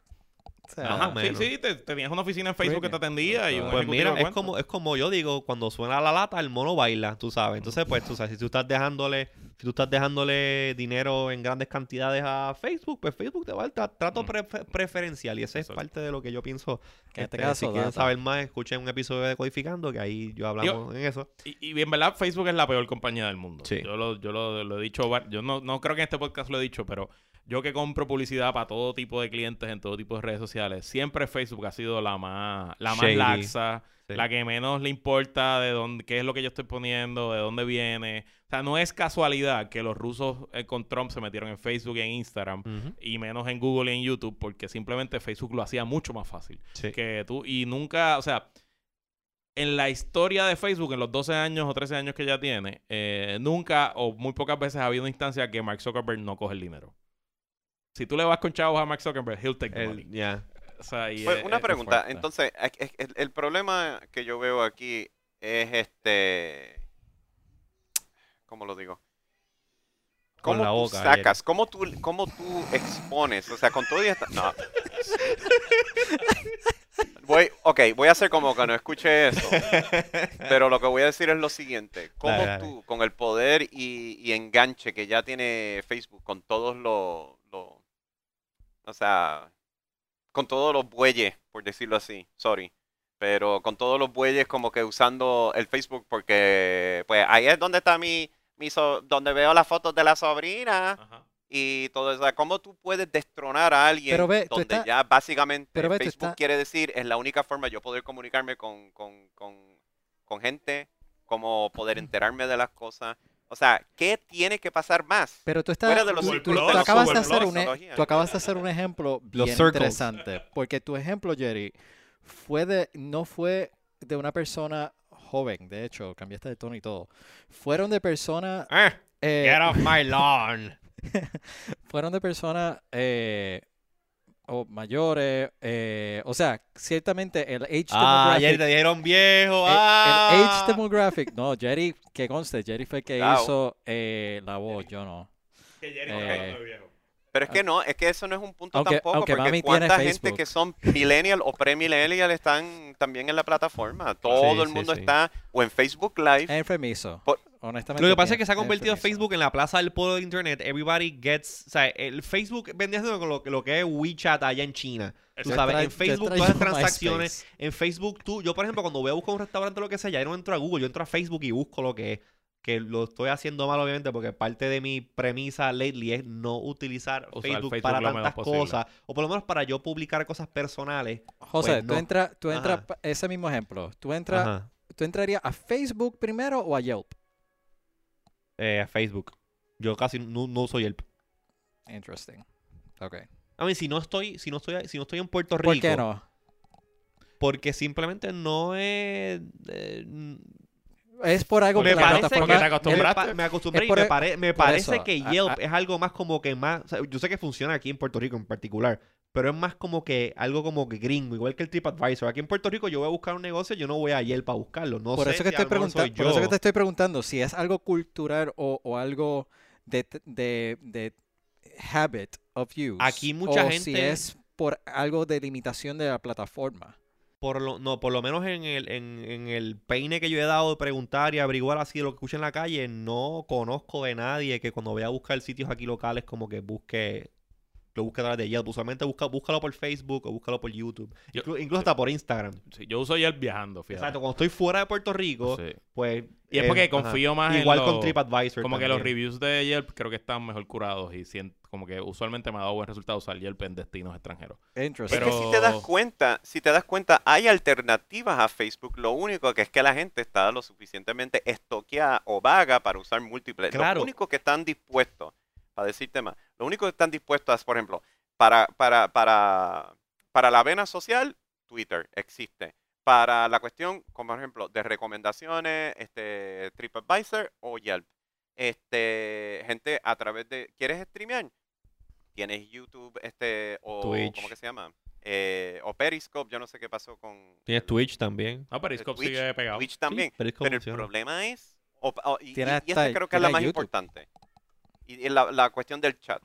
[SPEAKER 4] O sea,
[SPEAKER 1] Ajá,
[SPEAKER 3] Ajá, sí, sí, te- tenías una oficina en Facebook que te atendía y un
[SPEAKER 1] Pues mira, es como, es como yo digo, cuando suena la lata, el mono baila, tú sabes. Entonces, pues, tú sabes, si tú estás dejándole, si tú estás dejándole dinero en grandes cantidades a Facebook, pues Facebook te va a dar tra- trato
[SPEAKER 3] Mm.
[SPEAKER 1] prefe- preferencial. Y ese es parte de lo que yo pienso.
[SPEAKER 4] Que en este
[SPEAKER 1] Este,
[SPEAKER 4] caso,
[SPEAKER 1] si quieren
[SPEAKER 4] data.
[SPEAKER 1] saber más, escuchen un episodio de Codificando, que ahí yo hablamos en eso.
[SPEAKER 3] Y, y en verdad Facebook es la peor compañía del mundo.
[SPEAKER 1] Sí.
[SPEAKER 3] Yo, lo, yo lo, lo he dicho, yo no, no creo que en este podcast lo he dicho, pero yo que compro publicidad para todo tipo de clientes en todo tipo de redes sociales, siempre Facebook ha sido la más, la más
[SPEAKER 1] Shady.
[SPEAKER 3] laxa,
[SPEAKER 1] Sí.
[SPEAKER 3] la que menos le importa de dónde, qué es lo que yo estoy poniendo, de dónde viene. O sea, no es casualidad que los rusos eh, con Trump se metieron en Facebook y en Instagram y menos en Google y en YouTube, porque simplemente Facebook lo hacía mucho más fácil
[SPEAKER 1] Sí.
[SPEAKER 3] que tú y nunca, o sea, en la historia de Facebook, en los 12 años o 13 años que ya tiene, eh, nunca o muy pocas veces ha habido una instancia que Mark Zuckerberg no coge el dinero. Si tú le vas con chavos a Mark Zuckerberg, he'll take the
[SPEAKER 1] El-
[SPEAKER 3] money.
[SPEAKER 1] ya.
[SPEAKER 3] O sea, y
[SPEAKER 2] Pues,
[SPEAKER 3] es-
[SPEAKER 2] una
[SPEAKER 3] es-
[SPEAKER 2] pregunta,
[SPEAKER 3] fuerte.
[SPEAKER 2] entonces, es- es- el, el problema que yo veo aquí es este, ¿cómo lo digo?
[SPEAKER 1] Con
[SPEAKER 2] ¿Cómo
[SPEAKER 1] la
[SPEAKER 2] tú
[SPEAKER 1] boca,
[SPEAKER 2] sacas? ¿Cómo tú, ¿Cómo tú expones? O sea, con todo y esta... No. Voy, ok, voy a hacer como que no escuché eso. Pero lo que voy a decir es lo siguiente. ¿Cómo
[SPEAKER 1] Dale, dale.
[SPEAKER 2] tú, con el poder y, y enganche que ya tiene Facebook, con todos los- o sea, con todos los bueyes, por decirlo así, sorry, pero con todos los bueyes como que usando el Facebook porque, pues ahí es donde está mi, mi so- donde veo las fotos de la sobrina
[SPEAKER 3] Ajá.
[SPEAKER 2] y todo eso. ¿Cómo tú puedes destronar a alguien
[SPEAKER 4] Pero ve, tú
[SPEAKER 2] donde
[SPEAKER 4] estás-
[SPEAKER 2] ya básicamente
[SPEAKER 4] pero ve, tú
[SPEAKER 2] Facebook quiere decir es la única forma de yo poder comunicarme con, con, con, con gente, como poder enterarme de las cosas? O sea, ¿qué tiene que pasar más?
[SPEAKER 4] Pero tú estás,
[SPEAKER 2] Fuera de los
[SPEAKER 4] tú- tú- acabas de hacer un, e- tú acabas de hacer un ejemplo
[SPEAKER 1] Los
[SPEAKER 4] bien
[SPEAKER 1] circles.
[SPEAKER 4] interesante, porque tu ejemplo, Jerry, fue de, no fue de una persona joven, de hecho, cambiaste de tono y todo. Fueron de personas,
[SPEAKER 1] Eh,
[SPEAKER 4] eh,
[SPEAKER 1] get off my lawn.
[SPEAKER 4] fueron de personas eh, o mayores, eh, o sea, ciertamente el age
[SPEAKER 1] Ah, ayer
[SPEAKER 4] demographic
[SPEAKER 1] te dijeron viejo.
[SPEAKER 4] El, el
[SPEAKER 1] ah.
[SPEAKER 4] age demographic, no, Jerry, que conste, Jerry fue el que
[SPEAKER 2] Claro.
[SPEAKER 4] hizo eh, la voz, yo no.
[SPEAKER 3] Que Jerry
[SPEAKER 4] Eh,
[SPEAKER 3] viejo.
[SPEAKER 2] Pero es que no, es que eso no es un punto
[SPEAKER 4] Aunque-
[SPEAKER 2] tampoco,
[SPEAKER 4] aunque
[SPEAKER 2] porque
[SPEAKER 4] mami tiene
[SPEAKER 2] cuánta gente que son millennial o pre-millennial están también en la plataforma. Todo
[SPEAKER 1] Sí,
[SPEAKER 2] el mundo
[SPEAKER 1] sí.
[SPEAKER 2] está o en Facebook Live.
[SPEAKER 4] Enfermizo.
[SPEAKER 2] Por-
[SPEAKER 4] Honestamente.
[SPEAKER 1] Lo que pasa es que se ha convertido. Facebook en la plaza del pueblo de internet. Everybody gets. O sea, el Facebook siendo lo, lo que es WeChat allá en China. Tú
[SPEAKER 3] Yo
[SPEAKER 1] sabes, en Facebook todas las transacciones. En Facebook tú, yo por ejemplo, cuando voy a buscar un restaurante o lo que sea, ya no entro a Google, yo entro a Facebook y busco lo que es. Que lo estoy haciendo mal, obviamente, porque parte de mi premisa lately es no utilizar Facebook,
[SPEAKER 3] Facebook
[SPEAKER 1] para tantas cosas. O por lo menos para yo publicar cosas personales.
[SPEAKER 4] José,
[SPEAKER 1] Pues
[SPEAKER 4] tú entras, tú entras, ese mismo ejemplo, tú entras,
[SPEAKER 1] Ajá.
[SPEAKER 4] tú entrarías a Facebook primero o a Yelp.
[SPEAKER 1] Eh, Facebook. Yo casi no, no uso Yelp.
[SPEAKER 4] Interesting. Ok.
[SPEAKER 1] A mí, si no estoy, si no estoy, si no estoy en Puerto Rico.
[SPEAKER 4] ¿Por qué no?
[SPEAKER 1] Porque simplemente no es. eh,
[SPEAKER 4] Es por algo
[SPEAKER 1] me
[SPEAKER 4] que
[SPEAKER 1] parece
[SPEAKER 3] que te
[SPEAKER 1] me,
[SPEAKER 3] acostumbraste.
[SPEAKER 1] me acostumbré y me, pare- me
[SPEAKER 4] por
[SPEAKER 1] parece
[SPEAKER 4] eso,
[SPEAKER 1] que
[SPEAKER 4] a-
[SPEAKER 1] Yelp
[SPEAKER 4] a-
[SPEAKER 1] es algo más como que más. o sea, yo sé que funciona aquí en Puerto Rico en particular, pero es más como que algo como que gringo, igual que el TripAdvisor. Aquí en Puerto Rico yo voy a buscar un negocio, yo no voy a Yelp a buscarlo. No
[SPEAKER 4] por
[SPEAKER 1] sé
[SPEAKER 4] eso que
[SPEAKER 1] si
[SPEAKER 4] estoy preguntando, por eso que te estoy preguntando si es algo cultural o, o algo de, de, de habit of use.
[SPEAKER 1] Aquí mucha
[SPEAKER 4] o si
[SPEAKER 1] gente-
[SPEAKER 4] es por algo de limitación de la plataforma.
[SPEAKER 1] Por lo, no, por lo menos en el, en, en el peine que yo he dado de preguntar y averiguar así de lo que escucho en la calle, no conozco de nadie que cuando voy a buscar sitios aquí locales como que busque, lo a través de Yelp. Usualmente busca, búscalo por Facebook o búscalo por YouTube.
[SPEAKER 3] Yo-
[SPEAKER 1] Inclu- incluso hasta por Instagram.
[SPEAKER 3] Sí, yo uso Yelp viajando, fíjate.
[SPEAKER 1] Exacto, cuando estoy fuera de Puerto Rico,
[SPEAKER 3] Sí.
[SPEAKER 1] pues...
[SPEAKER 3] Y es
[SPEAKER 1] eh,
[SPEAKER 3] porque
[SPEAKER 1] ajá.
[SPEAKER 3] confío más en
[SPEAKER 1] Igual
[SPEAKER 3] los-
[SPEAKER 1] con TripAdvisor
[SPEAKER 3] Como que los reviews de Yelp creo que están mejor curados y sien- como que usualmente me ha dado buen resultado usar Yelp en destinos extranjeros.
[SPEAKER 4] Interesting.
[SPEAKER 2] Es que si te das
[SPEAKER 3] Pero-
[SPEAKER 2] cuenta, si te das cuenta, hay alternativas a Facebook. Lo único que es que la gente está lo suficientemente estoqueada o vaga para usar múltiples.
[SPEAKER 1] Claro.
[SPEAKER 2] Lo único que están dispuestos, para decirte más, lo único que están dispuestos es, por ejemplo, para, para, para, para la vena social, Twitter existe. Para la cuestión, como por ejemplo, de recomendaciones, este, TripAdvisor o Yelp. Este, gente a través de, ¿quieres streamear? Tienes YouTube, este, o
[SPEAKER 1] Twitch.
[SPEAKER 2] ¿cómo que se llama? Eh, o Periscope, yo no sé qué pasó con
[SPEAKER 1] Tienes Twitch también.
[SPEAKER 3] No, Periscope
[SPEAKER 2] Twitch,
[SPEAKER 3] sigue pegado.
[SPEAKER 2] Twitch también.
[SPEAKER 1] Sí, Periscope
[SPEAKER 2] Pero el
[SPEAKER 1] funciona.
[SPEAKER 2] problema es, o- o- y, y- esta creo que es la más
[SPEAKER 4] YouTube.
[SPEAKER 2] importante, y, y la, la cuestión del chat.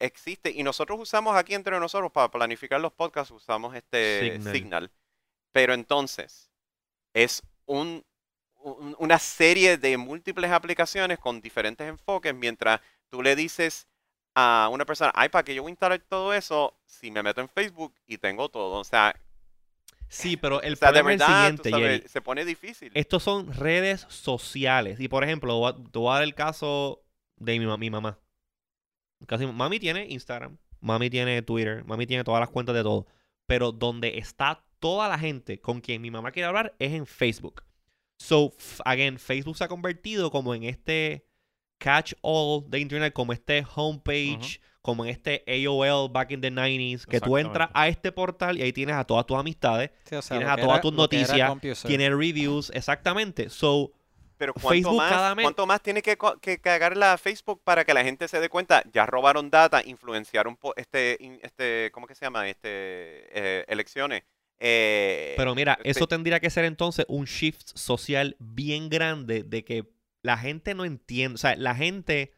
[SPEAKER 2] Existe, y nosotros usamos aquí entre nosotros para planificar los podcasts, usamos este
[SPEAKER 1] Signal.
[SPEAKER 2] Signal. Pero entonces, es un, un- una serie de múltiples aplicaciones con diferentes enfoques, mientras tú le dices a una persona, ay, ¿para que yo voy a instalar todo eso si me meto en Facebook y tengo todo? O sea,
[SPEAKER 1] Sí, pero el
[SPEAKER 2] o sea de
[SPEAKER 1] problema es
[SPEAKER 2] verdad,
[SPEAKER 1] el
[SPEAKER 2] tú
[SPEAKER 1] siguiente,
[SPEAKER 2] sabes,
[SPEAKER 1] Jerry.
[SPEAKER 2] se pone difícil.
[SPEAKER 1] Estos son redes sociales. Y por ejemplo, te voy a dar el caso de mi, mi mamá. Casi, mami tiene Instagram, mami tiene Twitter, mami tiene todas las cuentas de todo. Pero donde está toda la gente con quien mi mamá quiere hablar es en Facebook. So, again, Facebook se ha convertido como en este catch all de internet, como este homepage, como en este AOL back in the 90s, que tú entras a este portal y ahí tienes a todas tus amistades,
[SPEAKER 4] Sí, o sea,
[SPEAKER 1] tienes a todas
[SPEAKER 4] era-
[SPEAKER 1] tus noticias, tienes reviews, exactamente. So,
[SPEAKER 2] Pero ¿cuánto
[SPEAKER 1] Facebook
[SPEAKER 2] más,
[SPEAKER 1] cada mes-
[SPEAKER 2] ¿cuánto más tiene que, que cagarle a Facebook para que la gente se dé cuenta? Ya robaron data, influenciaron este, este ¿cómo que se llama? Este, eh, elecciones. Eh,
[SPEAKER 1] Pero mira,
[SPEAKER 2] este-
[SPEAKER 1] eso tendría que ser entonces un shift social bien grande de que la gente no entiende, o sea, la gente,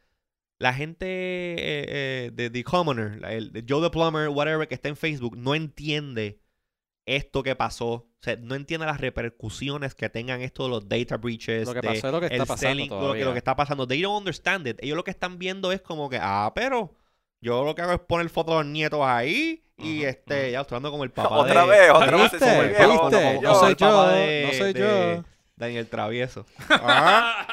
[SPEAKER 1] la gente eh, eh, de The Commoner, el, de Joe the Plumber, whatever, que está en Facebook, no entiende esto que pasó, o sea, no entiende las repercusiones que tengan esto de los data breaches,
[SPEAKER 4] Lo que
[SPEAKER 1] de
[SPEAKER 4] pasó es lo que está
[SPEAKER 1] el
[SPEAKER 4] pasando
[SPEAKER 1] selling, lo que, lo
[SPEAKER 4] todavía.
[SPEAKER 1] que está pasando. They don't understand it. Ellos lo que están viendo es como que, ah, pero yo lo que hago es poner fotos de los nietos ahí y este, ya estoy hablando como el papá
[SPEAKER 2] otra
[SPEAKER 1] de-
[SPEAKER 2] vez, otra vez.
[SPEAKER 1] Como el
[SPEAKER 2] volvió,
[SPEAKER 1] papá-
[SPEAKER 4] ¿Viste?
[SPEAKER 1] como-
[SPEAKER 2] como
[SPEAKER 1] como
[SPEAKER 4] No soy yo,
[SPEAKER 1] de-
[SPEAKER 4] no soy yo.
[SPEAKER 1] Daniel Travieso.
[SPEAKER 2] Ah.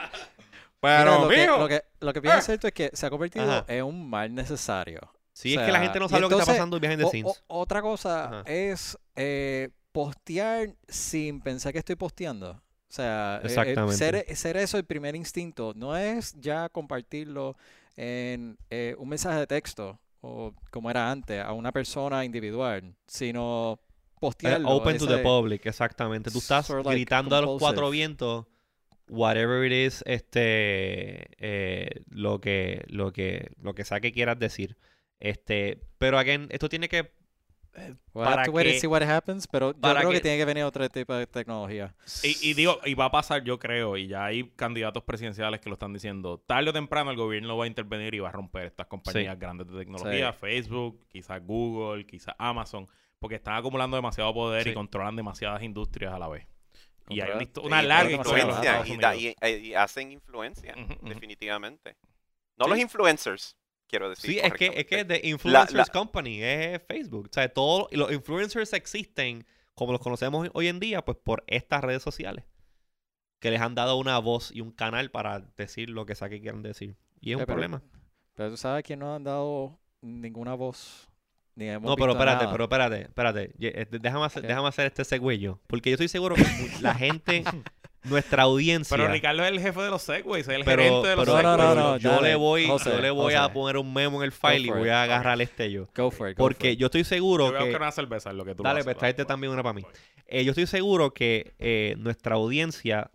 [SPEAKER 4] Mira,
[SPEAKER 3] Pero,
[SPEAKER 4] lo, que, lo, que, lo que
[SPEAKER 3] Ah.
[SPEAKER 4] es que se ha convertido
[SPEAKER 1] Ajá.
[SPEAKER 4] en un mal necesario.
[SPEAKER 1] Sí,
[SPEAKER 4] O
[SPEAKER 1] es que la gente no sabe lo que está pasando behind the
[SPEAKER 4] O-
[SPEAKER 1] scenes.
[SPEAKER 4] o- otra cosa
[SPEAKER 1] Ajá.
[SPEAKER 4] es eh, postear sin pensar que estoy posteando. O sea, eh, eh,
[SPEAKER 1] Exactamente.
[SPEAKER 4] ser, ser eso el primer instinto. No es ya compartirlo en eh, un mensaje de texto o como era antes a una persona individual, sino postearlo.
[SPEAKER 1] open to the public, exactamente. Tú estás
[SPEAKER 4] sort of like
[SPEAKER 1] gritando a los cuatro vientos, whatever it is, este, eh, lo que, lo que, lo que sea que quieras decir. Este, pero again, esto tiene que,
[SPEAKER 4] We'll
[SPEAKER 1] para
[SPEAKER 4] to
[SPEAKER 1] que-
[SPEAKER 4] see what happens, pero yo creo que,
[SPEAKER 1] que-
[SPEAKER 4] tiene que venir otro tipo de tecnología.
[SPEAKER 3] Y, y digo, y va a pasar, yo creo, y ya hay candidatos presidenciales que lo están diciendo. Tarde o temprano el gobierno va a intervenir y va a romper estas compañías grandes de tecnología, Facebook, quizás Google, quizás Amazon, porque están acumulando demasiado poder
[SPEAKER 1] Sí.
[SPEAKER 3] y controlan demasiadas industrias a la vez. Y hay una, larga Estados
[SPEAKER 2] y, da-
[SPEAKER 3] Unidos.
[SPEAKER 2] y- y hacen influencia, definitivamente. No
[SPEAKER 3] Sí.
[SPEAKER 2] los influencers, quiero decir.
[SPEAKER 1] sí, es que, es que. The Influencers
[SPEAKER 2] la-
[SPEAKER 1] Company es Facebook. O sea, todos los influencers existen, como los conocemos hoy en día, pues por estas redes sociales. Que les han dado una voz y un canal para decir lo que sea que quieran decir. Y es un
[SPEAKER 4] pero-
[SPEAKER 1] problema.
[SPEAKER 4] Pero tú sabes que no han dado ninguna voz. Ni hemos
[SPEAKER 1] No, pero
[SPEAKER 4] visto
[SPEAKER 1] espérate,
[SPEAKER 4] nada.
[SPEAKER 1] pero espérate, espérate. Eh, Déjame hacer, déjame hacer este segue yo. Porque yo estoy seguro que la gente, nuestra audiencia.
[SPEAKER 3] Pero Ricardo es el jefe de los Segways, es el
[SPEAKER 1] pero-
[SPEAKER 3] gerente de los
[SPEAKER 1] pero-
[SPEAKER 4] No, no, no,
[SPEAKER 3] Segways.
[SPEAKER 4] no,
[SPEAKER 1] yo
[SPEAKER 4] dale,
[SPEAKER 1] le voy,
[SPEAKER 4] José,
[SPEAKER 1] yo le voy a poner un memo en el file y voy
[SPEAKER 4] it.
[SPEAKER 1] a agarrar este yo.
[SPEAKER 4] Go for it, go for
[SPEAKER 1] Porque
[SPEAKER 4] it.
[SPEAKER 1] yo estoy
[SPEAKER 3] Yo
[SPEAKER 1] seguro
[SPEAKER 3] voy a
[SPEAKER 1] que.
[SPEAKER 3] una cerveza, lo que tú
[SPEAKER 1] Dale, pues tráete
[SPEAKER 3] dale.
[SPEAKER 1] también una para mí. Eh, yo estoy seguro que eh, nuestra audiencia,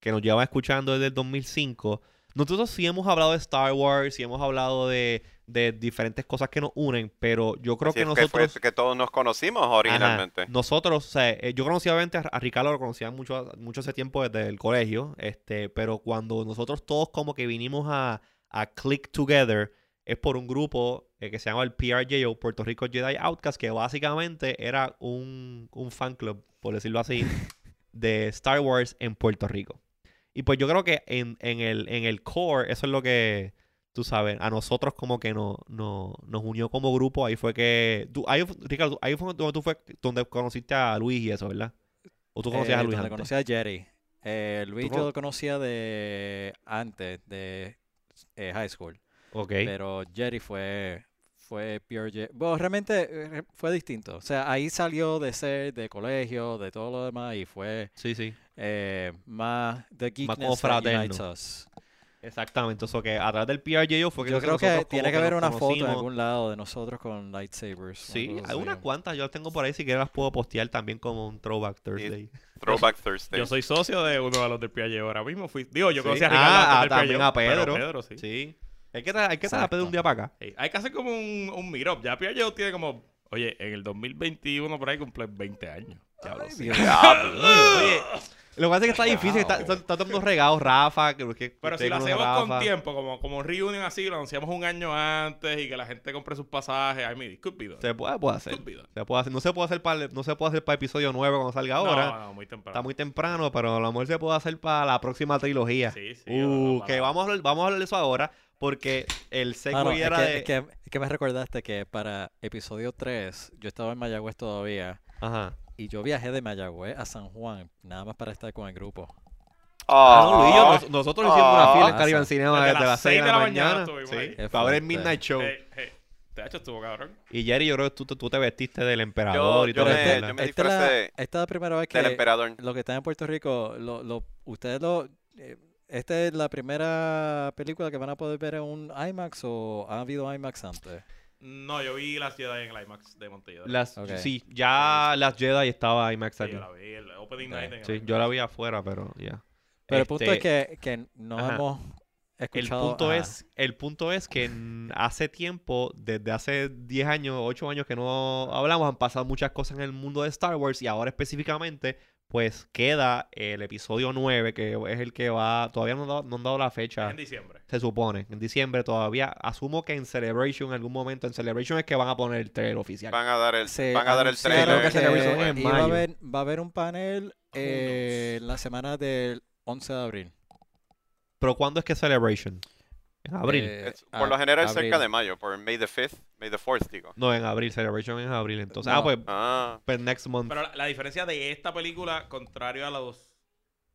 [SPEAKER 1] que nos lleva escuchando desde el 2005, nosotros sí hemos hablado de Star Wars, sí hemos hablado de, de diferentes cosas que nos unen, pero yo creo
[SPEAKER 2] Así
[SPEAKER 1] que
[SPEAKER 2] es fue
[SPEAKER 1] nosotros...
[SPEAKER 2] que todos nos conocimos
[SPEAKER 1] Ajá,
[SPEAKER 2] originalmente.
[SPEAKER 1] Nosotros, o sea, eh, yo conocí obviamente a, a Ricardo, lo conocía mucho, mucho hace tiempo desde el colegio, este, pero cuando nosotros todos como que vinimos a, a click together, es por un grupo eh, que se llama el PRJO, Puerto Rico Jedi Outcast, que básicamente era un, un fan club, por decirlo así, de Star Wars en Puerto Rico. Y pues yo creo que en, en el, en el core, eso es lo que, tú sabes, a nosotros como que no, no, nos unió como grupo. Ahí fue que... Tú, ahí, Ricardo, ahí fue donde tú fue donde conociste a Luis y eso, ¿verdad? ¿O tú conocías a
[SPEAKER 4] Eh,
[SPEAKER 1] Luis
[SPEAKER 4] donde
[SPEAKER 1] antes?
[SPEAKER 4] conocí a Jerry. Eh, Luis yo lo conocía de antes, de eh, high school.
[SPEAKER 1] Ok.
[SPEAKER 4] Pero Jerry fue, fue pure Jerry. Bueno, realmente eh, fue distinto. O sea, ahí salió de ser de colegio, de todo lo demás, y fue
[SPEAKER 1] Sí, sí.
[SPEAKER 4] eh, más the
[SPEAKER 1] Más como
[SPEAKER 4] geekness that unites
[SPEAKER 1] fraterno. Exactamente. Eso que a través del PRJO fue que
[SPEAKER 4] Yo creo que
[SPEAKER 1] nosotros
[SPEAKER 4] tiene que haber una foto en algún lado de nosotros con lightsabers.
[SPEAKER 1] Sí,
[SPEAKER 4] una cosa
[SPEAKER 1] hay unas
[SPEAKER 4] así.
[SPEAKER 1] cuantas. Yo las tengo por ahí. Si quieres las puedo postear también como un Throwback Thursday.
[SPEAKER 2] Throwback Thursday.
[SPEAKER 3] Yo soy socio de uno de los del PIA ahora mismo. Fui, digo, yo
[SPEAKER 1] Sí.
[SPEAKER 3] conocí a Ricardo
[SPEAKER 1] Ah, ah,
[SPEAKER 3] del
[SPEAKER 1] también a
[SPEAKER 3] pero
[SPEAKER 1] Pedro.
[SPEAKER 3] sí.
[SPEAKER 1] Sí. Hay que, hay que traer a Pedro un día para acá.
[SPEAKER 3] Sí, Hay que hacer como un, un meetup. Ya PIA tiene como, oye, en el 2021 por ahí cumple 20 años.
[SPEAKER 4] Dios.
[SPEAKER 2] Diablo.
[SPEAKER 1] Oye, lo que pasa es que está difícil. Está, está, está todo regado. Rafa, que, que
[SPEAKER 3] Pero si lo hacemos con tiempo, como, como un reunion así, lo anunciamos un año antes y que la gente compre sus pasajes. I mean, it could be done.
[SPEAKER 1] Se puede, puede hacer. Se puede hacer. No se puede hacer para no se puede hacer para episodio 9 cuando salga ahora.
[SPEAKER 3] No, no, muy temprano.
[SPEAKER 1] Está muy temprano, pero a lo mejor se puede hacer para la próxima trilogía.
[SPEAKER 3] Sí, sí.
[SPEAKER 1] uh, que vamos a, hablar, vamos a hablar de eso ahora, porque el segue
[SPEAKER 4] Ah, no, es,
[SPEAKER 1] era
[SPEAKER 4] que,
[SPEAKER 1] de...
[SPEAKER 4] es, que, es que me recordaste que para episodio 3 yo estaba en Mayagüez todavía
[SPEAKER 1] Ajá.
[SPEAKER 4] Y yo viajé de Mayagüez a San Juan nada más para estar con el grupo.
[SPEAKER 1] Ah, no, Luis, yo-
[SPEAKER 2] Ah,
[SPEAKER 1] nos- nosotros hicimos una fila en
[SPEAKER 4] Ah,
[SPEAKER 1] Caribbean. Cinema
[SPEAKER 3] Desde
[SPEAKER 1] desde las 6 de la mañana.
[SPEAKER 3] estuvimos ahí.
[SPEAKER 1] sí, para ver el. Midnight Show.
[SPEAKER 3] Hey, hey, te ha hecho estuvo cabrón.
[SPEAKER 1] Y Jerry, yo creo que tú, tú te vestiste del emperador y
[SPEAKER 2] yo
[SPEAKER 1] todo
[SPEAKER 2] me-
[SPEAKER 1] eso,
[SPEAKER 4] este-
[SPEAKER 1] ¿verdad?
[SPEAKER 2] yo me
[SPEAKER 4] esta, es la,
[SPEAKER 2] disfracé
[SPEAKER 4] esta es la primera vez que
[SPEAKER 2] Del emperador.
[SPEAKER 4] lo que está en Puerto Rico, lo, lo, ustedes lo... eh, ¿Esta es la primera película que van a poder ver en un IMAX o ha habido IMAX antes?
[SPEAKER 3] No, yo vi las Jedi en el IMAX de Montelledor.
[SPEAKER 1] Las. Sí, ya las Jedi estaba IMAX
[SPEAKER 3] Sí,
[SPEAKER 1] aquí.
[SPEAKER 3] yo la vi, el opening night en el
[SPEAKER 1] Sí, yo la vi afuera, pero ya.
[SPEAKER 4] Pero el punto
[SPEAKER 1] Este,
[SPEAKER 4] es que, que no
[SPEAKER 1] ajá.
[SPEAKER 4] hemos
[SPEAKER 1] El
[SPEAKER 4] escuchado...
[SPEAKER 1] punto,
[SPEAKER 4] ajá.
[SPEAKER 1] es, el punto es que hace tiempo, desde hace 10 años, 8 años que no hablamos, han pasado muchas cosas en el mundo de Star Wars y ahora específicamente, pues queda el episodio 9, que es el que va, todavía no, han dado- no han dado la fecha,
[SPEAKER 3] En diciembre.
[SPEAKER 1] se supone, en diciembre todavía, asumo que en Celebration, en algún momento, en Celebration es que van a poner el trailer oficial.
[SPEAKER 2] Van a dar el,
[SPEAKER 4] Se
[SPEAKER 2] van a dar el
[SPEAKER 4] anunciaron
[SPEAKER 1] Creo que
[SPEAKER 2] trailer.
[SPEAKER 1] Celebration es en
[SPEAKER 4] iba a
[SPEAKER 1] mayo.
[SPEAKER 4] haber, va a haber un panel eh, en la semana del 11 de abril.
[SPEAKER 1] Pero ¿cuándo es que es Celebration? En abril.
[SPEAKER 4] Eh,
[SPEAKER 2] por lo
[SPEAKER 4] a-
[SPEAKER 2] general cerca
[SPEAKER 4] abril.
[SPEAKER 2] de mayo, por May the 5th, May the 4th, digo.
[SPEAKER 1] No, en abril, Celebration es en abril, entonces. Ah,
[SPEAKER 4] No.
[SPEAKER 1] pues,
[SPEAKER 2] Ah,
[SPEAKER 1] pues next month.
[SPEAKER 3] Pero la, la diferencia de esta película, contrario a los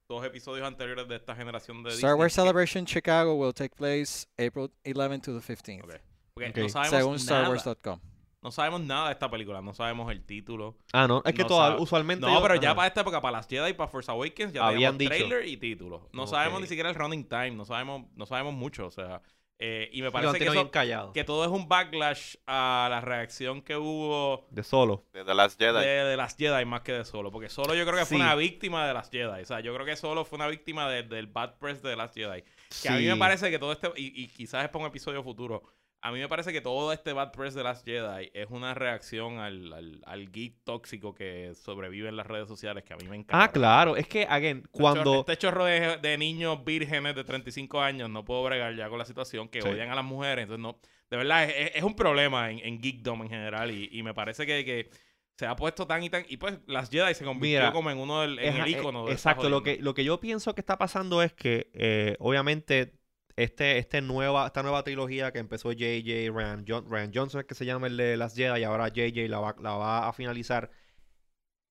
[SPEAKER 3] dos episodios anteriores de esta generación de
[SPEAKER 4] Star
[SPEAKER 3] Disney
[SPEAKER 4] Wars
[SPEAKER 3] que-
[SPEAKER 4] Celebration Chicago will take place April 11 to the 15th.
[SPEAKER 3] Ok. Porque
[SPEAKER 1] Ok.
[SPEAKER 3] no sabemos
[SPEAKER 4] Según. StarWars.com.
[SPEAKER 3] No sabemos nada de esta película, no sabemos el título.
[SPEAKER 1] Ah, no, es que
[SPEAKER 3] No
[SPEAKER 1] toda- usualmente.
[SPEAKER 3] No,
[SPEAKER 1] yo-
[SPEAKER 3] pero ya para esta época, para las Jedi y para Force Awakens, ya
[SPEAKER 1] Habían
[SPEAKER 3] tenemos
[SPEAKER 1] dicho.
[SPEAKER 3] trailer y título. No sabemos ni siquiera el running time, no sabemos, no sabemos mucho, o sea, eh, y me parece que, eso- que todo es un backlash a la reacción que hubo
[SPEAKER 1] De solo.
[SPEAKER 2] De The Last Jedi.
[SPEAKER 3] de, de las Jedi más que de Solo, porque Solo yo creo que fue una víctima de las Jedi, o sea, yo creo que Solo fue una víctima de- del bad press de las Jedi. Que a mí me parece que todo este, y, y quizás es para un episodio futuro, a mí me parece que todo este bad press de las Jedi es una reacción al, al, al geek tóxico que sobrevive en las redes sociales, que a mí me encanta.
[SPEAKER 1] Ah, claro. Es que, again, cuando.
[SPEAKER 3] Este chorro de, de niños vírgenes de 35 años no puedo bregar ya con la situación que
[SPEAKER 1] Sí.
[SPEAKER 3] odian a las mujeres. Entonces, no. De verdad, es, un problema en, en geekdom en general. Y, y me parece que, que se ha puesto tan y tan. Y pues, las Jedi se convirtió
[SPEAKER 1] Mira,
[SPEAKER 3] como en uno del en
[SPEAKER 1] es-
[SPEAKER 3] el
[SPEAKER 1] eh,
[SPEAKER 3] icono de
[SPEAKER 1] Exacto, lo que, lo que yo pienso que está pasando es que, eh, obviamente, este, este nueva, esta nueva trilogía que empezó JJ, Ryan, John- Ryan Johnson, es que se llama el de las Jedi, y ahora JJ la va, la va a finalizar.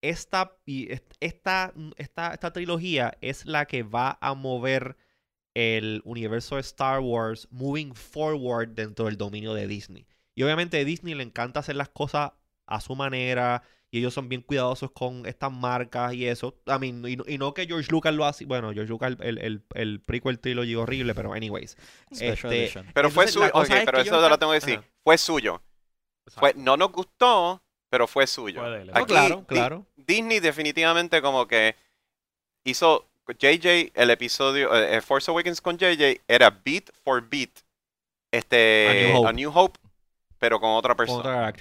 [SPEAKER 1] Esta, esta, esta, esta trilogía es la que va a mover el universo de Star Wars moving forward dentro del dominio de Disney. Y obviamente a Disney le encanta hacer las cosas a su manera y ellos son bien cuidadosos con estas marcas y eso. I mean, y, no- y no que George Lucas lo hace. Bueno, George Lucas, el, el, el prequel trilogy horrible, pero anyways.
[SPEAKER 4] Special
[SPEAKER 1] Este,
[SPEAKER 4] Edition.
[SPEAKER 2] Pero fue suyo.
[SPEAKER 1] cosa
[SPEAKER 2] Ok,
[SPEAKER 1] es
[SPEAKER 2] pero
[SPEAKER 1] que
[SPEAKER 2] eso te lo tengo que decir.
[SPEAKER 1] Ajá.
[SPEAKER 2] Fue suyo. Fue, no nos gustó, pero fue suyo.
[SPEAKER 1] No,
[SPEAKER 2] Aquí,
[SPEAKER 1] claro,
[SPEAKER 2] Di-
[SPEAKER 1] claro.
[SPEAKER 2] Disney definitivamente como que hizo JJ el episodio eh, Force Awakens con JJ era beat for beat este
[SPEAKER 1] A New Hope.
[SPEAKER 2] A New Hope pero con otra
[SPEAKER 1] Con
[SPEAKER 2] persona.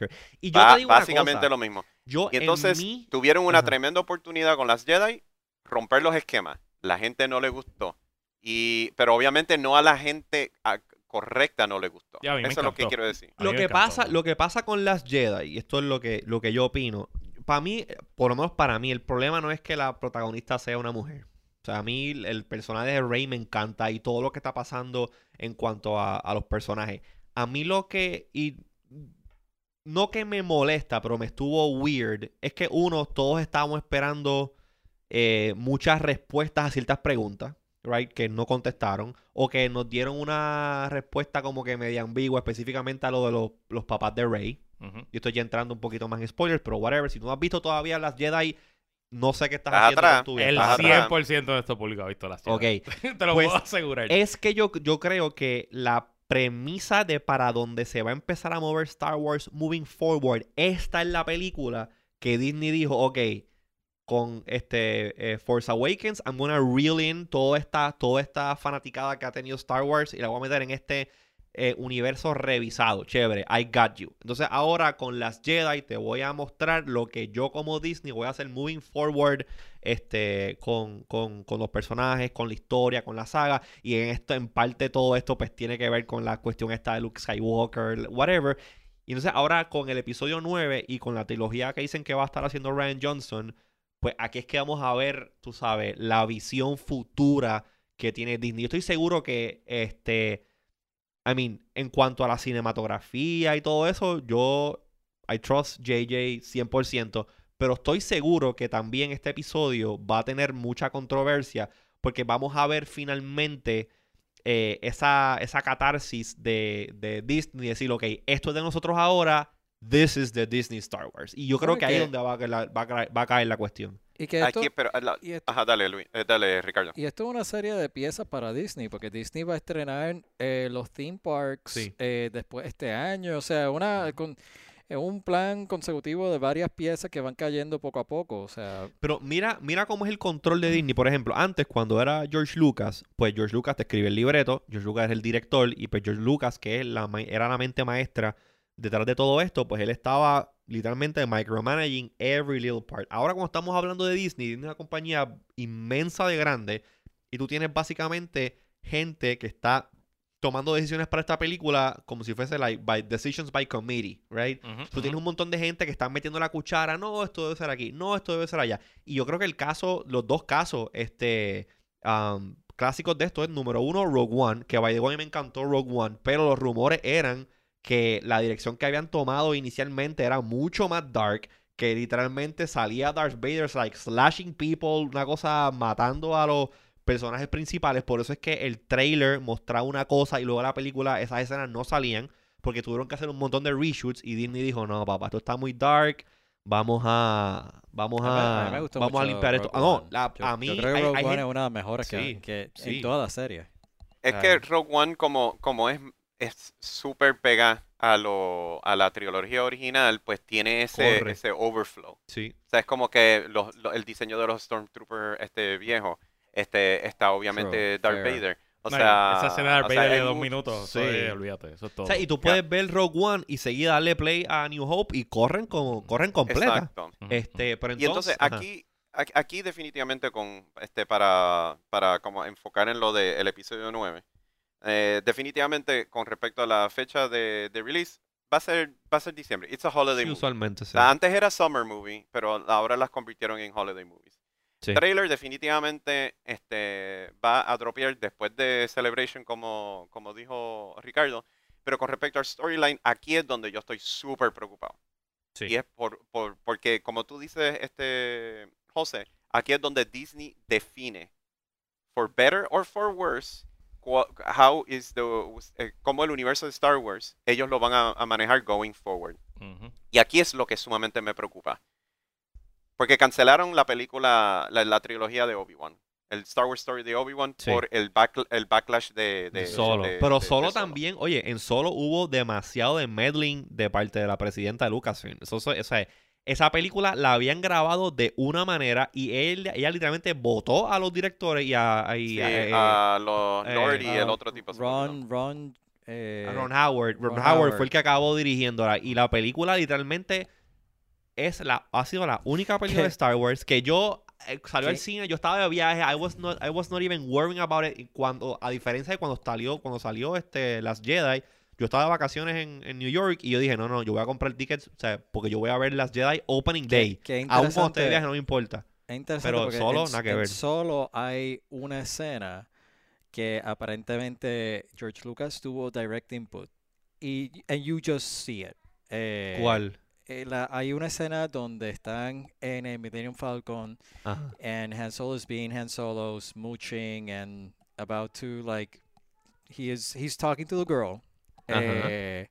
[SPEAKER 1] Y yo
[SPEAKER 2] Ba-
[SPEAKER 1] te digo una
[SPEAKER 2] básicamente
[SPEAKER 1] cosa,
[SPEAKER 2] lo mismo.
[SPEAKER 1] Yo
[SPEAKER 2] Y entonces
[SPEAKER 1] en mí,
[SPEAKER 2] tuvieron una
[SPEAKER 1] Ajá.
[SPEAKER 2] tremenda oportunidad con las Jedi romper los esquemas. La gente no le gustó. Y pero obviamente no a la gente correcta no le gustó. Eso es lo que quiero decir.
[SPEAKER 1] Lo que pasa, lo que pasa con las Jedi, y esto es lo que, lo que yo opino, para mí, por lo menos para mí, el problema no es que la protagonista sea una mujer. O sea, a mí el- el personaje de Rey me encanta y todo lo que está pasando en cuanto a, a los personajes. A mí lo que, y no que me molesta, pero me estuvo weird, es que uno, todos estábamos esperando eh, muchas respuestas a ciertas preguntas, right, que no contestaron, o que nos dieron una respuesta como que media ambigua, específicamente a lo de los, los papás de Rey. Yo estoy ya entrando un poquito más en spoilers, pero whatever, si tú no has visto todavía las Jedi, no sé qué estás
[SPEAKER 2] Estás
[SPEAKER 1] haciendo
[SPEAKER 2] atrás.
[SPEAKER 1] con tu vida.
[SPEAKER 3] El
[SPEAKER 2] Estás atrás.
[SPEAKER 3] 100% de esto público ha visto las Jedi.
[SPEAKER 1] Ok,
[SPEAKER 3] Te lo
[SPEAKER 1] Pues,
[SPEAKER 3] puedo asegurar.
[SPEAKER 1] es que yo, yo creo que la premisa de para donde se va a empezar a mover Star Wars moving forward, esta es la película que Disney dijo, ok, con este eh, Force Awakens, I'm gonna reel in toda esta, toda esta fanaticada que ha tenido Star Wars y la voy a meter en este eh, universo revisado. Chévere, I got you. Entonces ahora con las Jedi te voy a mostrar lo que yo como Disney voy a hacer moving forward este, con, con, con los personajes, con la historia, con la saga. Y en esto, en parte todo esto pues tiene que ver con la cuestión esta de Luke Skywalker, whatever. Y entonces ahora con el episodio 9 y con la trilogía que dicen que va a estar haciendo Ryan Johnson, pues aquí es que vamos a ver, tú sabes, la visión futura que tiene Disney. Yo estoy seguro que, este, I mean, en cuanto a la cinematografía y todo eso, yo, I trust JJ 100%, pero estoy seguro que también este episodio va a tener mucha controversia porque vamos a ver finalmente eh, esa, esa catarsis de, de Disney, decir, ok, esto es de nosotros ahora, this is the Disney Star Wars. Y yo creo que ahí es donde va a, caer la- va a caer- va a caer la cuestión.
[SPEAKER 4] Y que esto,
[SPEAKER 2] Aquí, pero, la-
[SPEAKER 4] y esto-
[SPEAKER 2] ajá, dale, Luis, eh, dale, Ricardo.
[SPEAKER 4] Y esto es una serie de piezas para Disney, porque Disney va a estrenar eh, los theme parks
[SPEAKER 1] Sí.
[SPEAKER 4] eh, después este año. O sea, una con, es un plan consecutivo de varias piezas que van cayendo poco a poco. O sea,
[SPEAKER 1] Pero mira, mira cómo es el control de Disney. Por ejemplo, antes cuando era George Lucas, pues George Lucas te escribe el libreto, George Lucas es el director y pues George Lucas, que es la, era la mente maestra detrás de todo esto, pues él estaba literalmente micromanaging every little part. Ahora cuando estamos hablando de Disney, Disney es una compañía inmensa de grande y tú tienes básicamente gente que está tomando decisiones para esta película como si fuese like by decisions by committee, right? Tú tienes un montón de gente que están metiendo la cuchara, no, esto debe ser aquí, no, esto debe ser allá. Y yo creo que el caso, los dos casos, este, um, clásicos de esto es número uno, Rogue One, que by the way me encantó Rogue One, pero los rumores eran que la dirección que habían tomado inicialmente era mucho más dark, que literalmente salía Darth Vader like slashing people, una cosa matando a los personajes principales. Por eso es que el trailer mostraba una cosa y luego la película, esas escenas no salían porque tuvieron que hacer un montón de reshoots y Disney dijo, no, papá, esto está muy dark. Vamos a vamos
[SPEAKER 4] A mí- mí
[SPEAKER 1] vamos a limpiar esto. Ah, no,
[SPEAKER 4] One.
[SPEAKER 1] la-
[SPEAKER 4] Yo-
[SPEAKER 1] a mí
[SPEAKER 4] yo creo que
[SPEAKER 1] hay-
[SPEAKER 4] Rogue
[SPEAKER 1] hay
[SPEAKER 4] One es una de las mejores que,
[SPEAKER 1] Sí,
[SPEAKER 4] que
[SPEAKER 1] sí.
[SPEAKER 4] en toda la serie.
[SPEAKER 2] Es
[SPEAKER 1] Ah.
[SPEAKER 2] que Rogue One, como, como es es súper pega a, lo, a la trilogía original, pues tiene ese,
[SPEAKER 1] Corre.
[SPEAKER 2] ese overflow.
[SPEAKER 1] Sí.
[SPEAKER 2] O sea, es como que los- lo- el diseño de los Stormtroopers este, viejo este, está obviamente
[SPEAKER 4] True,
[SPEAKER 2] Darth
[SPEAKER 4] fair.
[SPEAKER 2] Vader. O
[SPEAKER 3] No, y
[SPEAKER 2] sea,
[SPEAKER 3] esa escena de Darth
[SPEAKER 2] o sea,
[SPEAKER 3] Vader de dos minutos,
[SPEAKER 1] Sí.
[SPEAKER 3] olvídate, eso es todo.
[SPEAKER 1] O sea, y tú puedes ver Rogue One y seguir darle play a New Hope y corren como corren completa.
[SPEAKER 2] Exacto.
[SPEAKER 1] Este, pero
[SPEAKER 2] Y entonces
[SPEAKER 1] entonces, ajá.
[SPEAKER 2] aquí, aquí, definitivamente con este para, para como enfocar en lo del episodio 9, eh, definitivamente con respecto a la fecha de, de release, va a ser va a ser diciembre. It's a holiday
[SPEAKER 1] Sí,
[SPEAKER 2] movie.
[SPEAKER 1] usualmente sí.
[SPEAKER 2] Antes era summer movie, pero ahora las convirtieron en holiday movies.
[SPEAKER 1] Sí.
[SPEAKER 2] Trailer definitivamente este, va a dropear después de Celebration, como, como dijo Ricardo. Pero con respecto al storyline, aquí es donde yo estoy súper preocupado.
[SPEAKER 1] Sí.
[SPEAKER 2] Y es por, por- porque, como tú dices, este José, aquí es donde Disney define, for better or for worse, how is the, eh, cómo el universo de Star Wars ellos lo van a, a manejar going forward. Y aquí es lo que sumamente me preocupa. Porque cancelaron la película, la, la trilogía de Obi-Wan. El Star Wars Story de Obi-Wan
[SPEAKER 1] Sí.
[SPEAKER 2] por el, back- el backlash de, de
[SPEAKER 1] solo.
[SPEAKER 2] de-
[SPEAKER 1] Pero
[SPEAKER 2] de- de
[SPEAKER 1] solo también, oye, en solo hubo demasiado de meddling de parte de la presidenta de Lucasfilm. Eso, eso- o sea, esa película la habían grabado de una manera y él, ella literalmente votó a los directores y a, y
[SPEAKER 2] Sí,
[SPEAKER 1] a, eh,
[SPEAKER 2] a los
[SPEAKER 1] eh,
[SPEAKER 2] Lord y el otro tipo.
[SPEAKER 4] Ron, Ron, eh,
[SPEAKER 1] a Ron Howard. Ron,
[SPEAKER 4] Ron
[SPEAKER 1] Howard,
[SPEAKER 4] Howard.
[SPEAKER 1] fue el que acabó dirigiéndola. Y la película literalmente es la, ha sido la única película de. Star Wars que yo eh, salió al cine, yo estaba de viaje, I was not, I was not even worrying about it. y Cuando, a diferencia de cuando salió, cuando salió este Las Jedi, yo estaba de vacaciones en, en New York y yo dije, no, no, yo voy a comprar tickets, o sea, porque yo voy a ver Las Jedi Opening Day.
[SPEAKER 4] qué
[SPEAKER 1] Aún cuando esté de viaje no me importa.
[SPEAKER 4] Es interesante
[SPEAKER 1] Pero solo,
[SPEAKER 4] en,
[SPEAKER 1] nada que
[SPEAKER 4] en
[SPEAKER 1] ver.
[SPEAKER 4] solo hay una escena que aparentemente George Lucas tuvo direct input y and you just see it. Eh,
[SPEAKER 1] ¿Cuál?
[SPEAKER 4] Eh, la- hay una escena donde están en el Millennium Falcon
[SPEAKER 1] Ajá.
[SPEAKER 4] and Han Solo is being Han Solo, smooching and about to like he is he's talking to the girl. Eh,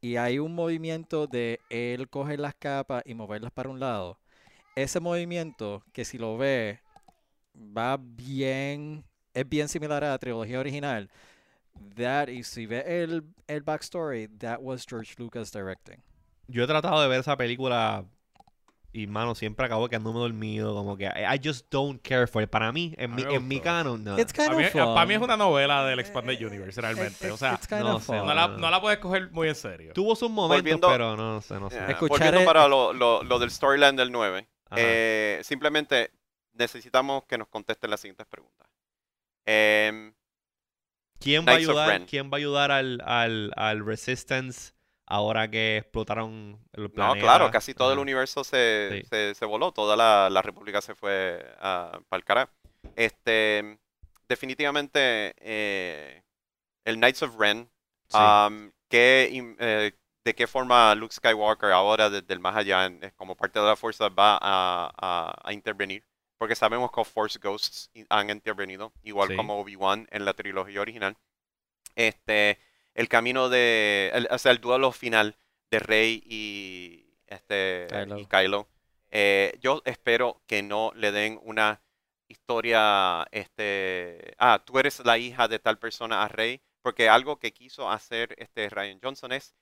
[SPEAKER 4] y hay un movimiento de él coger las capas y moverlas para un lado. Ese movimiento que si lo ve va bien es bien similar a la trilogía original. That y si ve el el backstory, that was George Lucas directing.
[SPEAKER 1] Yo he tratado de ver esa película y, mano, siempre acabo quedándome dormido. Como que I, just don't care for it. Para mí, en, mi, en mi canon, no.
[SPEAKER 4] It's kind
[SPEAKER 3] Para mí,
[SPEAKER 4] of
[SPEAKER 3] para mí es una novela del Expanded Universe, realmente. O sea,
[SPEAKER 1] no sé,
[SPEAKER 3] no la, no la puedes coger muy en serio.
[SPEAKER 1] Tuvo sus momentos,
[SPEAKER 2] Volviendo-
[SPEAKER 1] pero no, sé, no sé.
[SPEAKER 2] Yeah,
[SPEAKER 4] Escuchar
[SPEAKER 2] Volviendo
[SPEAKER 4] el-
[SPEAKER 2] para lo, lo- lo del storyline del 9,
[SPEAKER 1] Ajá.
[SPEAKER 2] eh, simplemente necesitamos que nos contesten las siguientes preguntas. Em,
[SPEAKER 1] ¿Quién va a ayudar. ¿quién va a ayudar al, al, al Resistance ahora que explotaron el
[SPEAKER 2] no,
[SPEAKER 1] planeta?
[SPEAKER 2] claro, casi todo el universo se,
[SPEAKER 1] Sí.
[SPEAKER 2] se, se voló, toda la, la república se fue para el carajo. Este, definitivamente, eh, el Knights of Ren,
[SPEAKER 1] Sí.
[SPEAKER 2] um, ¿qué im- eh, ¿de qué forma Luke Skywalker ahora desde el más allá, en- como parte de la fuerza, va a, a- a intervenir? Porque sabemos que Force Ghosts han intervenido, igual
[SPEAKER 1] Sí.
[SPEAKER 2] como Obi-Wan en la trilogía original. Este, el camino de, el- o sea, el duelo final de Rey y, este,
[SPEAKER 4] Kylo.
[SPEAKER 2] y Kylo. Eh, yo espero que no le den una historia, este, ah, tú eres la hija de tal persona a Rey, porque algo que quiso hacer este Ryan Johnson es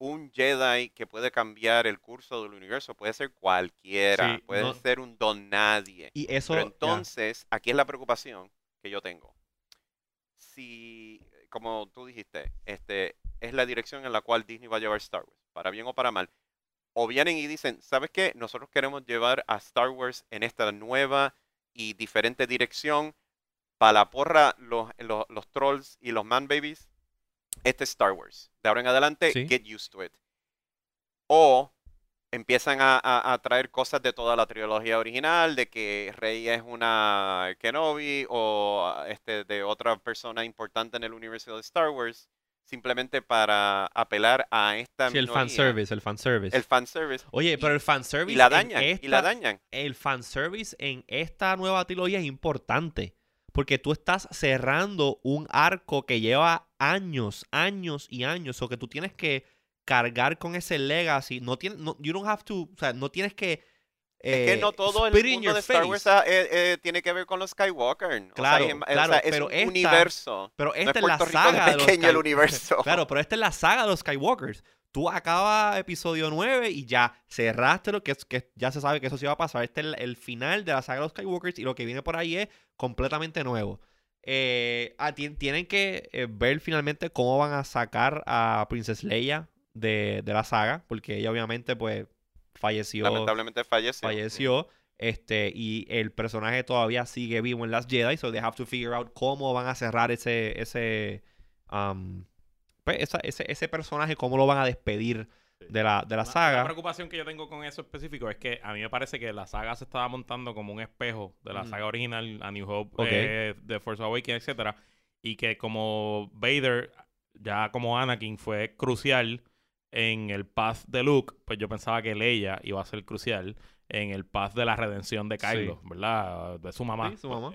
[SPEAKER 2] un Jedi que puede cambiar el curso del universo, puede ser cualquiera,
[SPEAKER 1] Sí,
[SPEAKER 2] puede
[SPEAKER 1] no-
[SPEAKER 2] ser un don nadie.
[SPEAKER 1] Y eso.
[SPEAKER 2] Pero entonces, aquí es la preocupación que yo tengo. Si, como tú dijiste, este es la dirección en la cual Disney va a llevar Star Wars, para bien o para mal. O vienen y dicen, ¿sabes qué? Nosotros queremos llevar a Star Wars en esta nueva y diferente dirección. Para la porra, los, los, los trolls y los man babies, este es Star Wars. De ahora en adelante,
[SPEAKER 1] Sí.
[SPEAKER 2] get used to it. O empiezan a, a- a traer cosas de toda la trilogía original, de que Rey es una Kenobi o ah, este, de otra persona importante en el universo de Star Wars, simplemente para apelar a esta
[SPEAKER 1] Sí, el
[SPEAKER 2] minoría,
[SPEAKER 1] fanservice, el fanservice.
[SPEAKER 2] el fanservice
[SPEAKER 1] Oye, pero el fanservice
[SPEAKER 2] y la dañan y la dañan
[SPEAKER 1] el fanservice en esta nueva trilogía es importante. Porque tú estás cerrando un arco que lleva años, años y años. O que tú tienes que cargar con ese legacy. No tienes, no, you don't have to, o sea, no tienes que.
[SPEAKER 2] es que
[SPEAKER 1] eh,
[SPEAKER 2] no todo el mundo de Star. Wars eh, eh, tiene que ver con los Skywalker. O sea,
[SPEAKER 1] Claro,
[SPEAKER 2] es- o sea,
[SPEAKER 1] claro,
[SPEAKER 2] es
[SPEAKER 1] pero
[SPEAKER 2] un
[SPEAKER 1] esta-
[SPEAKER 2] universo.
[SPEAKER 1] Pero
[SPEAKER 2] No
[SPEAKER 1] esta
[SPEAKER 2] es
[SPEAKER 1] es, la
[SPEAKER 2] Rico
[SPEAKER 1] saga
[SPEAKER 2] de
[SPEAKER 1] de los
[SPEAKER 2] pequeño el universo.
[SPEAKER 1] Claro, pero esta es la saga de los Skywalkers. Tú acabas episodio 9 y ya cerraste lo que, que ya se sabe que eso sí va a pasar. Este es el, el final de la saga de los Skywalkers y lo que viene por ahí es completamente nuevo. Eh, ah, tien- tienen que eh, ver finalmente cómo van a sacar a Princess Leia de, de la saga, porque ella obviamente pues falleció
[SPEAKER 2] Lamentablemente falleció.
[SPEAKER 1] falleció. Este, y el personaje todavía sigue vivo en las Jedi, so they have to figure out cómo van a cerrar ese, ese, um, pues, esa- ese, ese personaje, cómo lo van a despedir de la, de la
[SPEAKER 3] Una-
[SPEAKER 1] saga.
[SPEAKER 3] La preocupación que yo tengo con eso específico es que a mí me parece que la saga se estaba montando como un espejo de la saga original, A New Hope,
[SPEAKER 1] Ok.
[SPEAKER 3] eh, The Force Awakens, etcétera, y que como Vader, ya como Anakin, fue crucial en el path de Luke, pues yo pensaba que Leia iba a ser crucial en el path de la redención de Kylo, ¿verdad? De su mamá.
[SPEAKER 1] Sí, su mamá.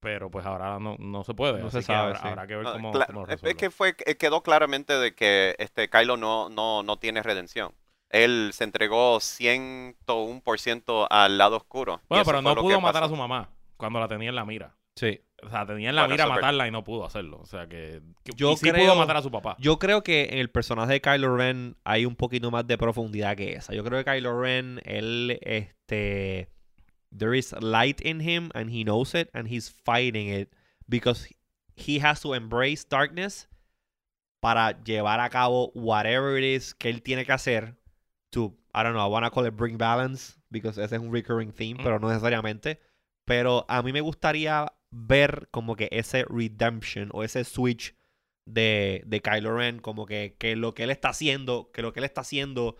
[SPEAKER 3] Pero pues ahora no, no se puede.
[SPEAKER 1] No se
[SPEAKER 3] que
[SPEAKER 1] sabe,
[SPEAKER 3] habrá,
[SPEAKER 1] sí.
[SPEAKER 3] habrá que ver
[SPEAKER 2] Ah,
[SPEAKER 3] cómo, lo
[SPEAKER 2] es- que fue eh, quedó claramente de que este Kylo no, no, no tiene redención. Él se entregó 101% al lado oscuro.
[SPEAKER 3] Bueno, pero no pudo
[SPEAKER 2] que
[SPEAKER 3] matar a su mamá cuando la tenía en la mira.
[SPEAKER 1] Sí.
[SPEAKER 3] O sea, tenía en la
[SPEAKER 2] Bueno,
[SPEAKER 3] mira matarla y no pudo hacerlo. O sea, que, que
[SPEAKER 1] Yo
[SPEAKER 3] sí
[SPEAKER 1] creo-
[SPEAKER 3] pudo matar a su papá.
[SPEAKER 1] Yo creo que en el personaje de Kylo Ren hay un poquito más de profundidad que esa. Yo creo que Kylo Ren, él, este, there is light in him and he knows it and he's fighting it because he has to embrace darkness para llevar a cabo whatever it is que él tiene que hacer to, I don't know, I wanna call it bring balance because ese es un recurring theme, pero no necesariamente. Pero a mí me gustaría ver como que ese redemption o ese switch de, de Kylo Ren, como que, que lo que él está haciendo, que lo que él está haciendo,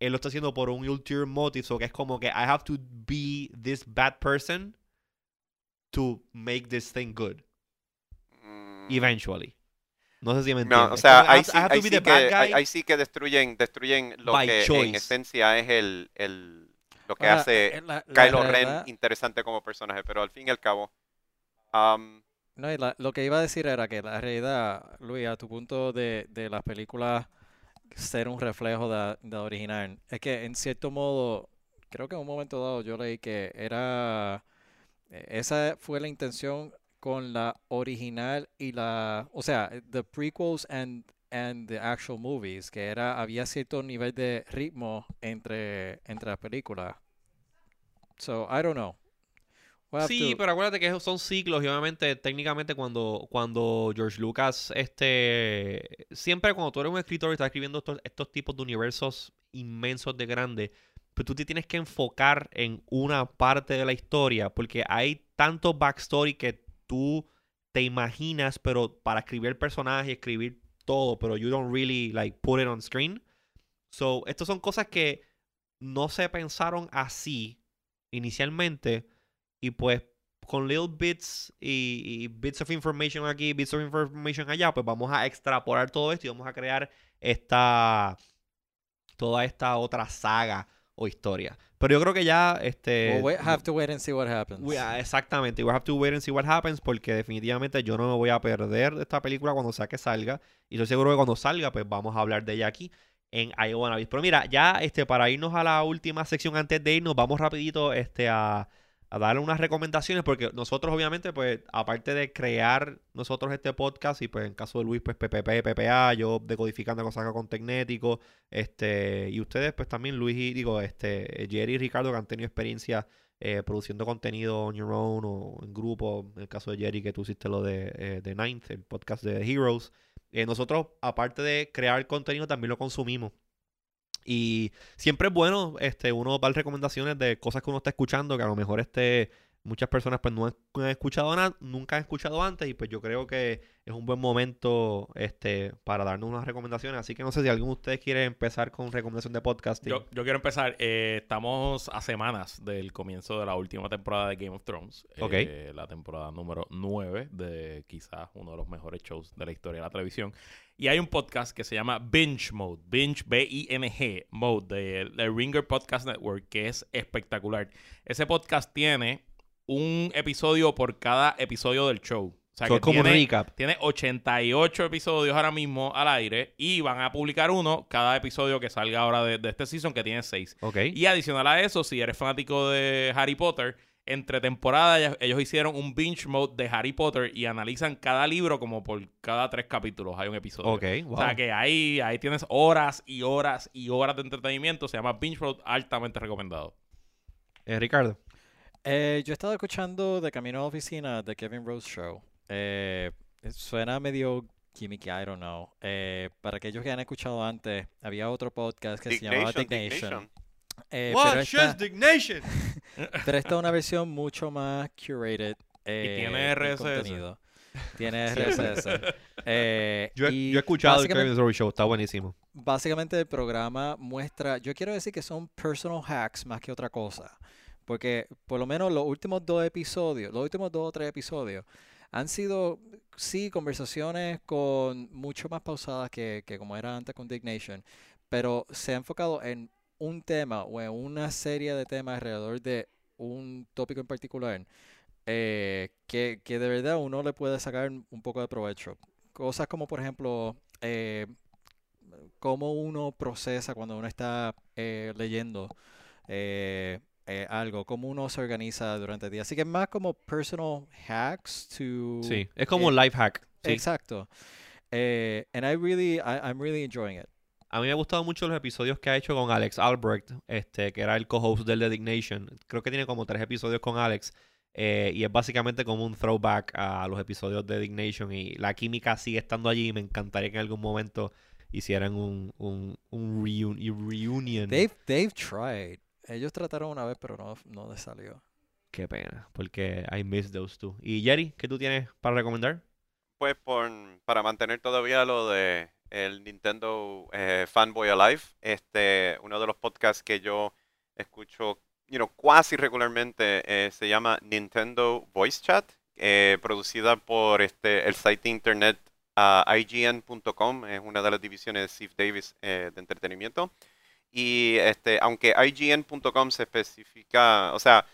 [SPEAKER 1] él lo está haciendo por un ulterior motive, o que es como que I have to be this bad person to make this thing good,
[SPEAKER 2] Mm,
[SPEAKER 1] eventually. No sé si me
[SPEAKER 2] No,
[SPEAKER 1] entiendes.
[SPEAKER 2] o
[SPEAKER 1] Es
[SPEAKER 2] sea, ahí
[SPEAKER 1] have-
[SPEAKER 2] sí, sí
[SPEAKER 1] the
[SPEAKER 2] que, sí destruyen, destruyen lo que en esencia es el, el lo que
[SPEAKER 4] Ahora,
[SPEAKER 2] hace
[SPEAKER 4] eh, la- la
[SPEAKER 2] Kylo Ren interesante como personaje, pero al fin y al cabo, am,
[SPEAKER 4] No, lo que iba a decir era que la realidad, Luis, a tu punto de, de las películas ser un reflejo de, original, es que en cierto modo, creo que en un momento dado yo leí que era, eh, esa fue la intención con la original y la, o sea, the prequels and, and the actual movies, que era, había cierto nivel de ritmo entre, entre las películas. So, I don't know. We'll
[SPEAKER 1] Sí,
[SPEAKER 4] to-
[SPEAKER 1] pero acuérdate que esos son ciclos y obviamente técnicamente cuando, cuando George Lucas, este, siempre cuando tú eres un escritor y estás escribiendo estos, estos tipos de universos inmensos de grandes, pues tú te tienes que enfocar en una parte de la historia porque hay tanto backstory que tú te imaginas, pero para escribir el personaje, escribir todo, pero you don't really like put it on screen. So, estas son cosas que no se pensaron así inicialmente y pues con little bits y, y bits of information aquí, bits of information allá, pues vamos a extrapolar todo esto y vamos a crear esta toda esta otra saga o historia. Pero yo creo que ya este
[SPEAKER 4] We'll wait- have to wait and see what happens.
[SPEAKER 1] we- ah, exactamente, we have to wait and see what happens porque definitivamente yo no me voy a perder de esta película cuando sea que salga y estoy seguro que cuando salga pues vamos a hablar de ella aquí en Iowa. Pero mira, ya este para irnos a la última sección antes de irnos, vamos rapidito este a, a darle unas recomendaciones porque nosotros obviamente pues aparte de crear nosotros este podcast y pues en caso de Luis pues PPP, PPA, yo decodificando cosas acá con Tecnético, este y ustedes pues también Luis y digo este Jerry y Ricardo que han tenido experiencia eh, produciendo contenido on your own o en grupo, en el caso de Jerry que tú hiciste lo de, eh, de Ninth, el podcast de Heroes. Eh, nosotros, aparte de crear contenido, también lo consumimos. Y siempre es bueno este, uno dar recomendaciones de cosas que uno está escuchando, que a lo mejor este, muchas personas pues no han, no han escuchado nada, nunca han escuchado antes y pues yo creo que es un buen momento este para darnos unas recomendaciones. Así que no sé si alguno de ustedes quiere empezar con recomendación de podcasting.
[SPEAKER 3] Yo, yo quiero empezar. eh, estamos a semanas del comienzo de la última temporada de Game of Thrones.
[SPEAKER 1] Ok.
[SPEAKER 3] eh, la temporada número 9 de quizás uno de los mejores shows de la historia de la televisión. Y hay un podcast que se llama Binge Mode. Binge, B-I-N-G, Mode, de, de Ringer Podcast Network, que es espectacular. Ese podcast tiene un episodio por cada episodio del show. O sea,
[SPEAKER 1] So,
[SPEAKER 3] que
[SPEAKER 1] es como un
[SPEAKER 3] tiene-
[SPEAKER 1] recap.
[SPEAKER 3] tiene 88 episodios ahora mismo al aire y van a publicar uno cada episodio que salga ahora de, de este season que tiene 6.
[SPEAKER 1] Ok.
[SPEAKER 3] Y adicional a eso, si eres fanático de Harry Potter, entre temporadas ellos, hicieron un binge mode de Harry Potter y analizan cada libro como por cada tres capítulos hay un episodio.
[SPEAKER 1] Ok, wow.
[SPEAKER 3] O sea que ahí, ahí tienes horas y horas y horas de entretenimiento. Se llama Binge Mode, altamente recomendado.
[SPEAKER 1] Eh, Ricardo.
[SPEAKER 4] Eh, yo he estado escuchando de camino a la oficina de Kevin Rose Show. Eh, suena medio gimmicky, I don't know. Eh, para aquellos que han escuchado antes, había otro podcast que se llamaba
[SPEAKER 2] Dignation.
[SPEAKER 4] Eh, pero, esta,
[SPEAKER 1] Dignation?
[SPEAKER 4] pero esta es una versión mucho más curated. eh,
[SPEAKER 3] tiene RSS.
[SPEAKER 4] contenido. Tiene RSS. Eh,
[SPEAKER 1] Yo, he-
[SPEAKER 4] y
[SPEAKER 1] yo he escuchado el Kevin Sorry Show, está buenísimo.
[SPEAKER 4] básicamente el programa muestra, yo quiero decir que son personal hacks más que otra cosa, porque por lo menos los últimos dos episodios, los últimos dos o tres episodios, han sido, sí, conversaciones con mucho más pausadas que, que como era antes con Dignation, pero se ha enfocado en un tema o en una serie de temas alrededor de un tópico en particular. eh, que, que de verdad uno le puede sacar un poco de provecho. Cosas como, por ejemplo, eh, cómo uno procesa cuando uno está eh, leyendo eh, algo, cómo uno se organiza durante el día. Así que es más como personal hacks to...
[SPEAKER 1] Sí, es como
[SPEAKER 4] eh,
[SPEAKER 1] un life hack. sí.
[SPEAKER 4] Exacto. Eh, and I really, I, I'm really enjoying it.
[SPEAKER 1] A mí me ha gustado mucho los episodios que ha hecho con Alex Albrecht, este, que era el co-host del The Dignation. Creo que tiene como tres episodios con Alex. eh, y es básicamente como un throwback a los episodios de Dignation. Y la química sigue estando allí. y Me encantaría que en algún momento hicieran un, un, un reun- reunion.
[SPEAKER 4] They've, they've tried. Ellos trataron una vez, pero no, no les salió.
[SPEAKER 1] Qué pena, porque I miss those two. Y Jerry, ¿qué tú tienes para recomendar?
[SPEAKER 2] Pues por, para mantener todavía lo de el Nintendo eh, Fanboy Alive, este, uno de los podcasts que yo escucho you know, casi regularmente eh, se llama Nintendo Voice Chat, eh, producida por este, el site de internet ah, IGN.com, es una de las divisiones de Steve Davis eh, de entretenimiento. Y este, aunque IGN.com se especifica, o sea,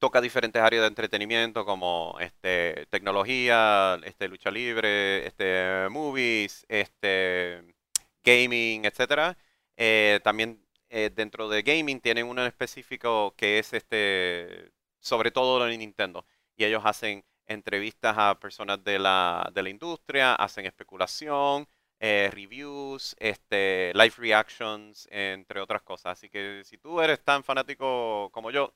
[SPEAKER 2] toca diferentes áreas de entretenimiento como este, tecnología, este, lucha libre, este, movies, este, gaming, etcétera. Eh, también eh, dentro de gaming tienen uno en específico que es este, sobre todo lo de Nintendo. Y ellos hacen entrevistas a personas de la, de la industria, hacen especulación, eh, reviews, este, live reactions, entre otras cosas. Así que si tú eres tan fanático como yo,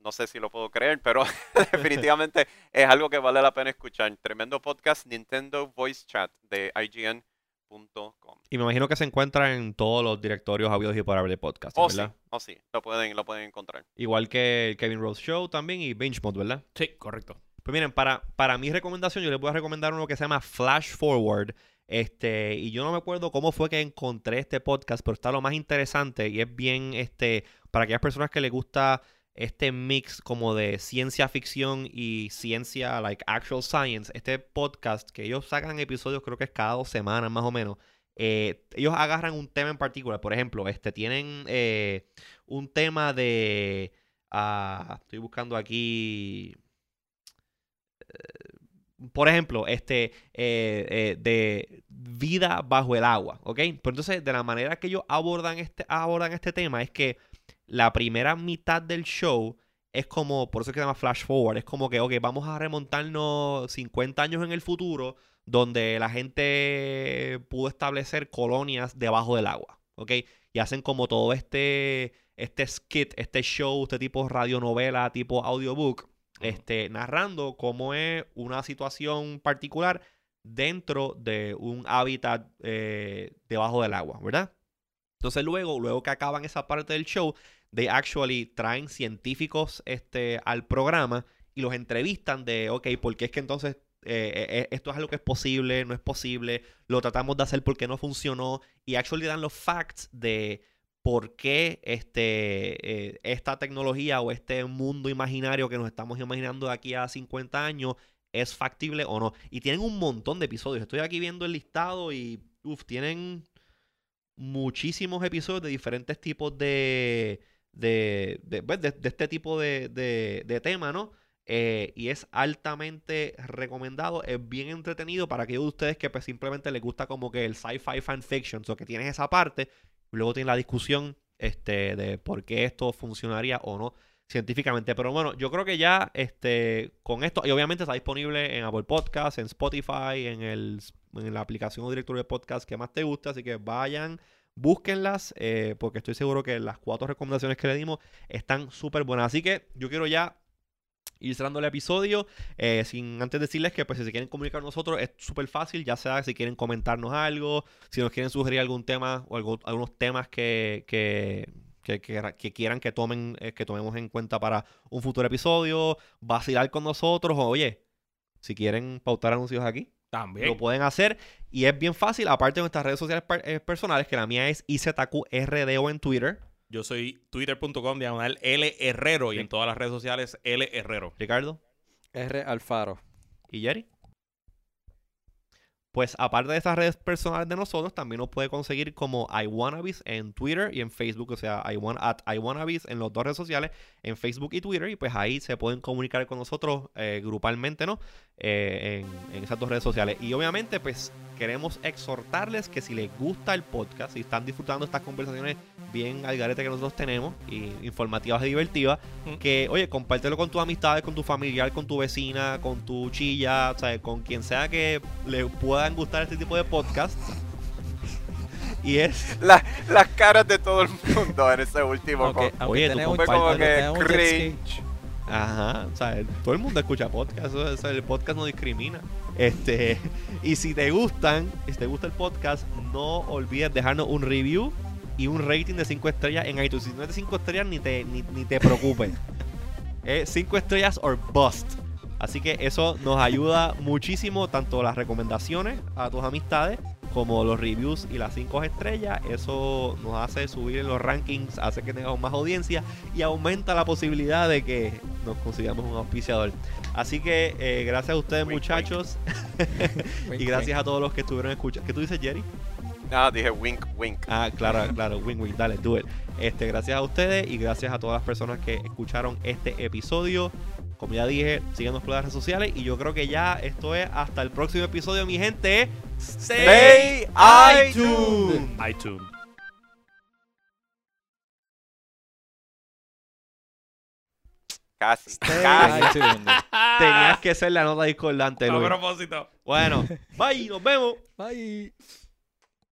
[SPEAKER 2] no sé si lo puedo creer, pero definitivamente es algo que vale la pena escuchar. Tremendo podcast, Nintendo Voice Chat de IGN.com.
[SPEAKER 1] Y me imagino que se encuentra en todos los directorios habidos y por haber de podcast,
[SPEAKER 2] Oh, sí, oh, sí, lo pueden, lo pueden encontrar.
[SPEAKER 1] Igual que el Kevin Rose Show también y Binge Mode, ¿verdad?
[SPEAKER 3] Sí, correcto.
[SPEAKER 1] Pues miren, para, para mi recomendación, yo les voy a recomendar uno que se llama Flash Forward. Este, y yo no me acuerdo cómo fue que encontré este podcast, pero está lo más interesante y es bien, este, para aquellas personas que les gusta este mix como de ciencia ficción y ciencia, like actual science. Este podcast que ellos sacan episodios, creo que es cada dos semanas más o menos. eh, ellos agarran un tema en particular. Por ejemplo, este, tienen eh, un tema de. ah, estoy buscando aquí por ejemplo, este, eh, eh, de vida bajo el agua, ¿ok? Pero entonces, de la manera que ellos abordan este, abordan este tema es que la primera mitad del show es como, por eso es que se llama flash forward, es como que, ok, vamos a remontarnos 50 años en el futuro, donde la gente pudo establecer colonias debajo del agua, ¿ok? Y hacen como todo este, este skit, este show, este tipo radionovela, tipo audiobook, este, narrando cómo es una situación particular dentro de un hábitat eh, debajo del agua, ¿verdad? Entonces luego, luego que acaban esa parte del show, they actually traen científicos este, al programa y los entrevistan de, ok, ¿por qué es que entonces eh, eh, esto es algo que es posible, no es posible, lo tratamos de hacer porque no funcionó y actually dan los facts de por qué este, eh, esta tecnología o este mundo imaginario que nos estamos imaginando de aquí a 50 años es factible o no. Y tienen un montón de episodios. Estoy aquí viendo el listado y uf, tienen muchísimos episodios de diferentes tipos de, de, de, pues, de- este tipo de, de, tema, ¿no? Eh, y es altamente recomendado, es bien entretenido para aquellos de ustedes que pues, simplemente les gusta como que el sci-fi fanfiction, o que tienes esa parte, luego tienes la discusión este, de por qué esto funcionaría o no científicamente. Pero bueno, yo creo que ya este, con esto, y obviamente está disponible en Apple Podcasts, en Spotify, en, el, en la aplicación o directorio de podcast que más te guste, así que vayan. Búsquenlas, eh, porque estoy seguro que las cuatro recomendaciones que le dimos están súper buenas. Así que yo quiero ya ir cerrando el episodio. eh, sin antes decirles que pues si se quieren comunicar con nosotros es súper fácil, ya sea si quieren comentarnos algo, si nos quieren sugerir algún tema o algo- algunos temas que, que, que, quieran que tomen, eh, que tomemos en cuenta para un futuro episodio, vacilar con nosotros, o oye, si quieren pautar anuncios aquí,
[SPEAKER 3] También.
[SPEAKER 1] lo pueden hacer. Y es bien fácil, aparte de nuestras redes sociales per- eh, personales, que la mía es IZQRDO en Twitter.
[SPEAKER 3] Yo soy twitter.com diagonal L Herrero y en todas las redes sociales L Herrero.
[SPEAKER 1] Ricardo
[SPEAKER 4] R. Alfaro.
[SPEAKER 1] y Jerry. Pues aparte de esas redes personales de nosotros, también nos puede conseguir como iWannabes en Twitter y en Facebook, o sea, iWan at iWannabes en las dos redes sociales, en Facebook y Twitter, y pues ahí se pueden comunicar con nosotros eh, grupalmente, ¿no? Eh, en, en esas dos redes sociales. Y obviamente, pues queremos exhortarles que si les gusta el podcast, si están disfrutando estas conversaciones bien al garete que nosotros tenemos, y informativas y divertidas,
[SPEAKER 3] Mm.
[SPEAKER 1] que, oye, compártelo con tus amistades, con tu familiar, con tu vecina, con tu chilla, o sea, con quien sea que le puedan gustar este tipo de podcast. Y es,
[SPEAKER 2] La- las caras de todo el mundo en ese último.
[SPEAKER 4] Aunque
[SPEAKER 1] Oye, tú
[SPEAKER 4] tenemos-
[SPEAKER 2] fue como que cringe.
[SPEAKER 1] Ajá, o sea, todo el mundo escucha podcast, eso, eso, el podcast no discrimina. Este, y si te gustan, si te gusta el podcast, no olvides dejarnos un review y un rating de 5 estrellas en iTunes. Si no es de 5 estrellas, ni te, ni, ni te preocupes. 5 estrellas or bust. Así que eso nos ayuda muchísimo, tanto las recomendaciones a tus amistades como los reviews y las 5 estrellas. Eso nos hace subir en los rankings, hace que tengamos más audiencia y aumenta la posibilidad de que nos consigamos un auspiciador. Así que eh, gracias a ustedes
[SPEAKER 2] Wink,
[SPEAKER 1] muchachos
[SPEAKER 4] Wink,
[SPEAKER 1] y gracias a todos los que estuvieron escuchando. ¿Qué tú dices, Jerry?
[SPEAKER 2] No, dije wink, wink.
[SPEAKER 1] Ah, claro, claro, win win, dale, do it. Este, gracias a ustedes y gracias a todas las personas que escucharon este episodio. Como ya dije, síganos por las redes sociales y yo creo que ya esto es hasta el próximo episodio, mi gente.
[SPEAKER 2] Stay iTunes.
[SPEAKER 3] iTunes.
[SPEAKER 2] Casi,
[SPEAKER 4] Stay
[SPEAKER 2] casi.
[SPEAKER 4] iTunes.
[SPEAKER 1] Tenías que ser la nota discordante,
[SPEAKER 3] A
[SPEAKER 1] Luis.
[SPEAKER 3] propósito.
[SPEAKER 1] Bueno, bye, nos vemos.
[SPEAKER 4] Bye.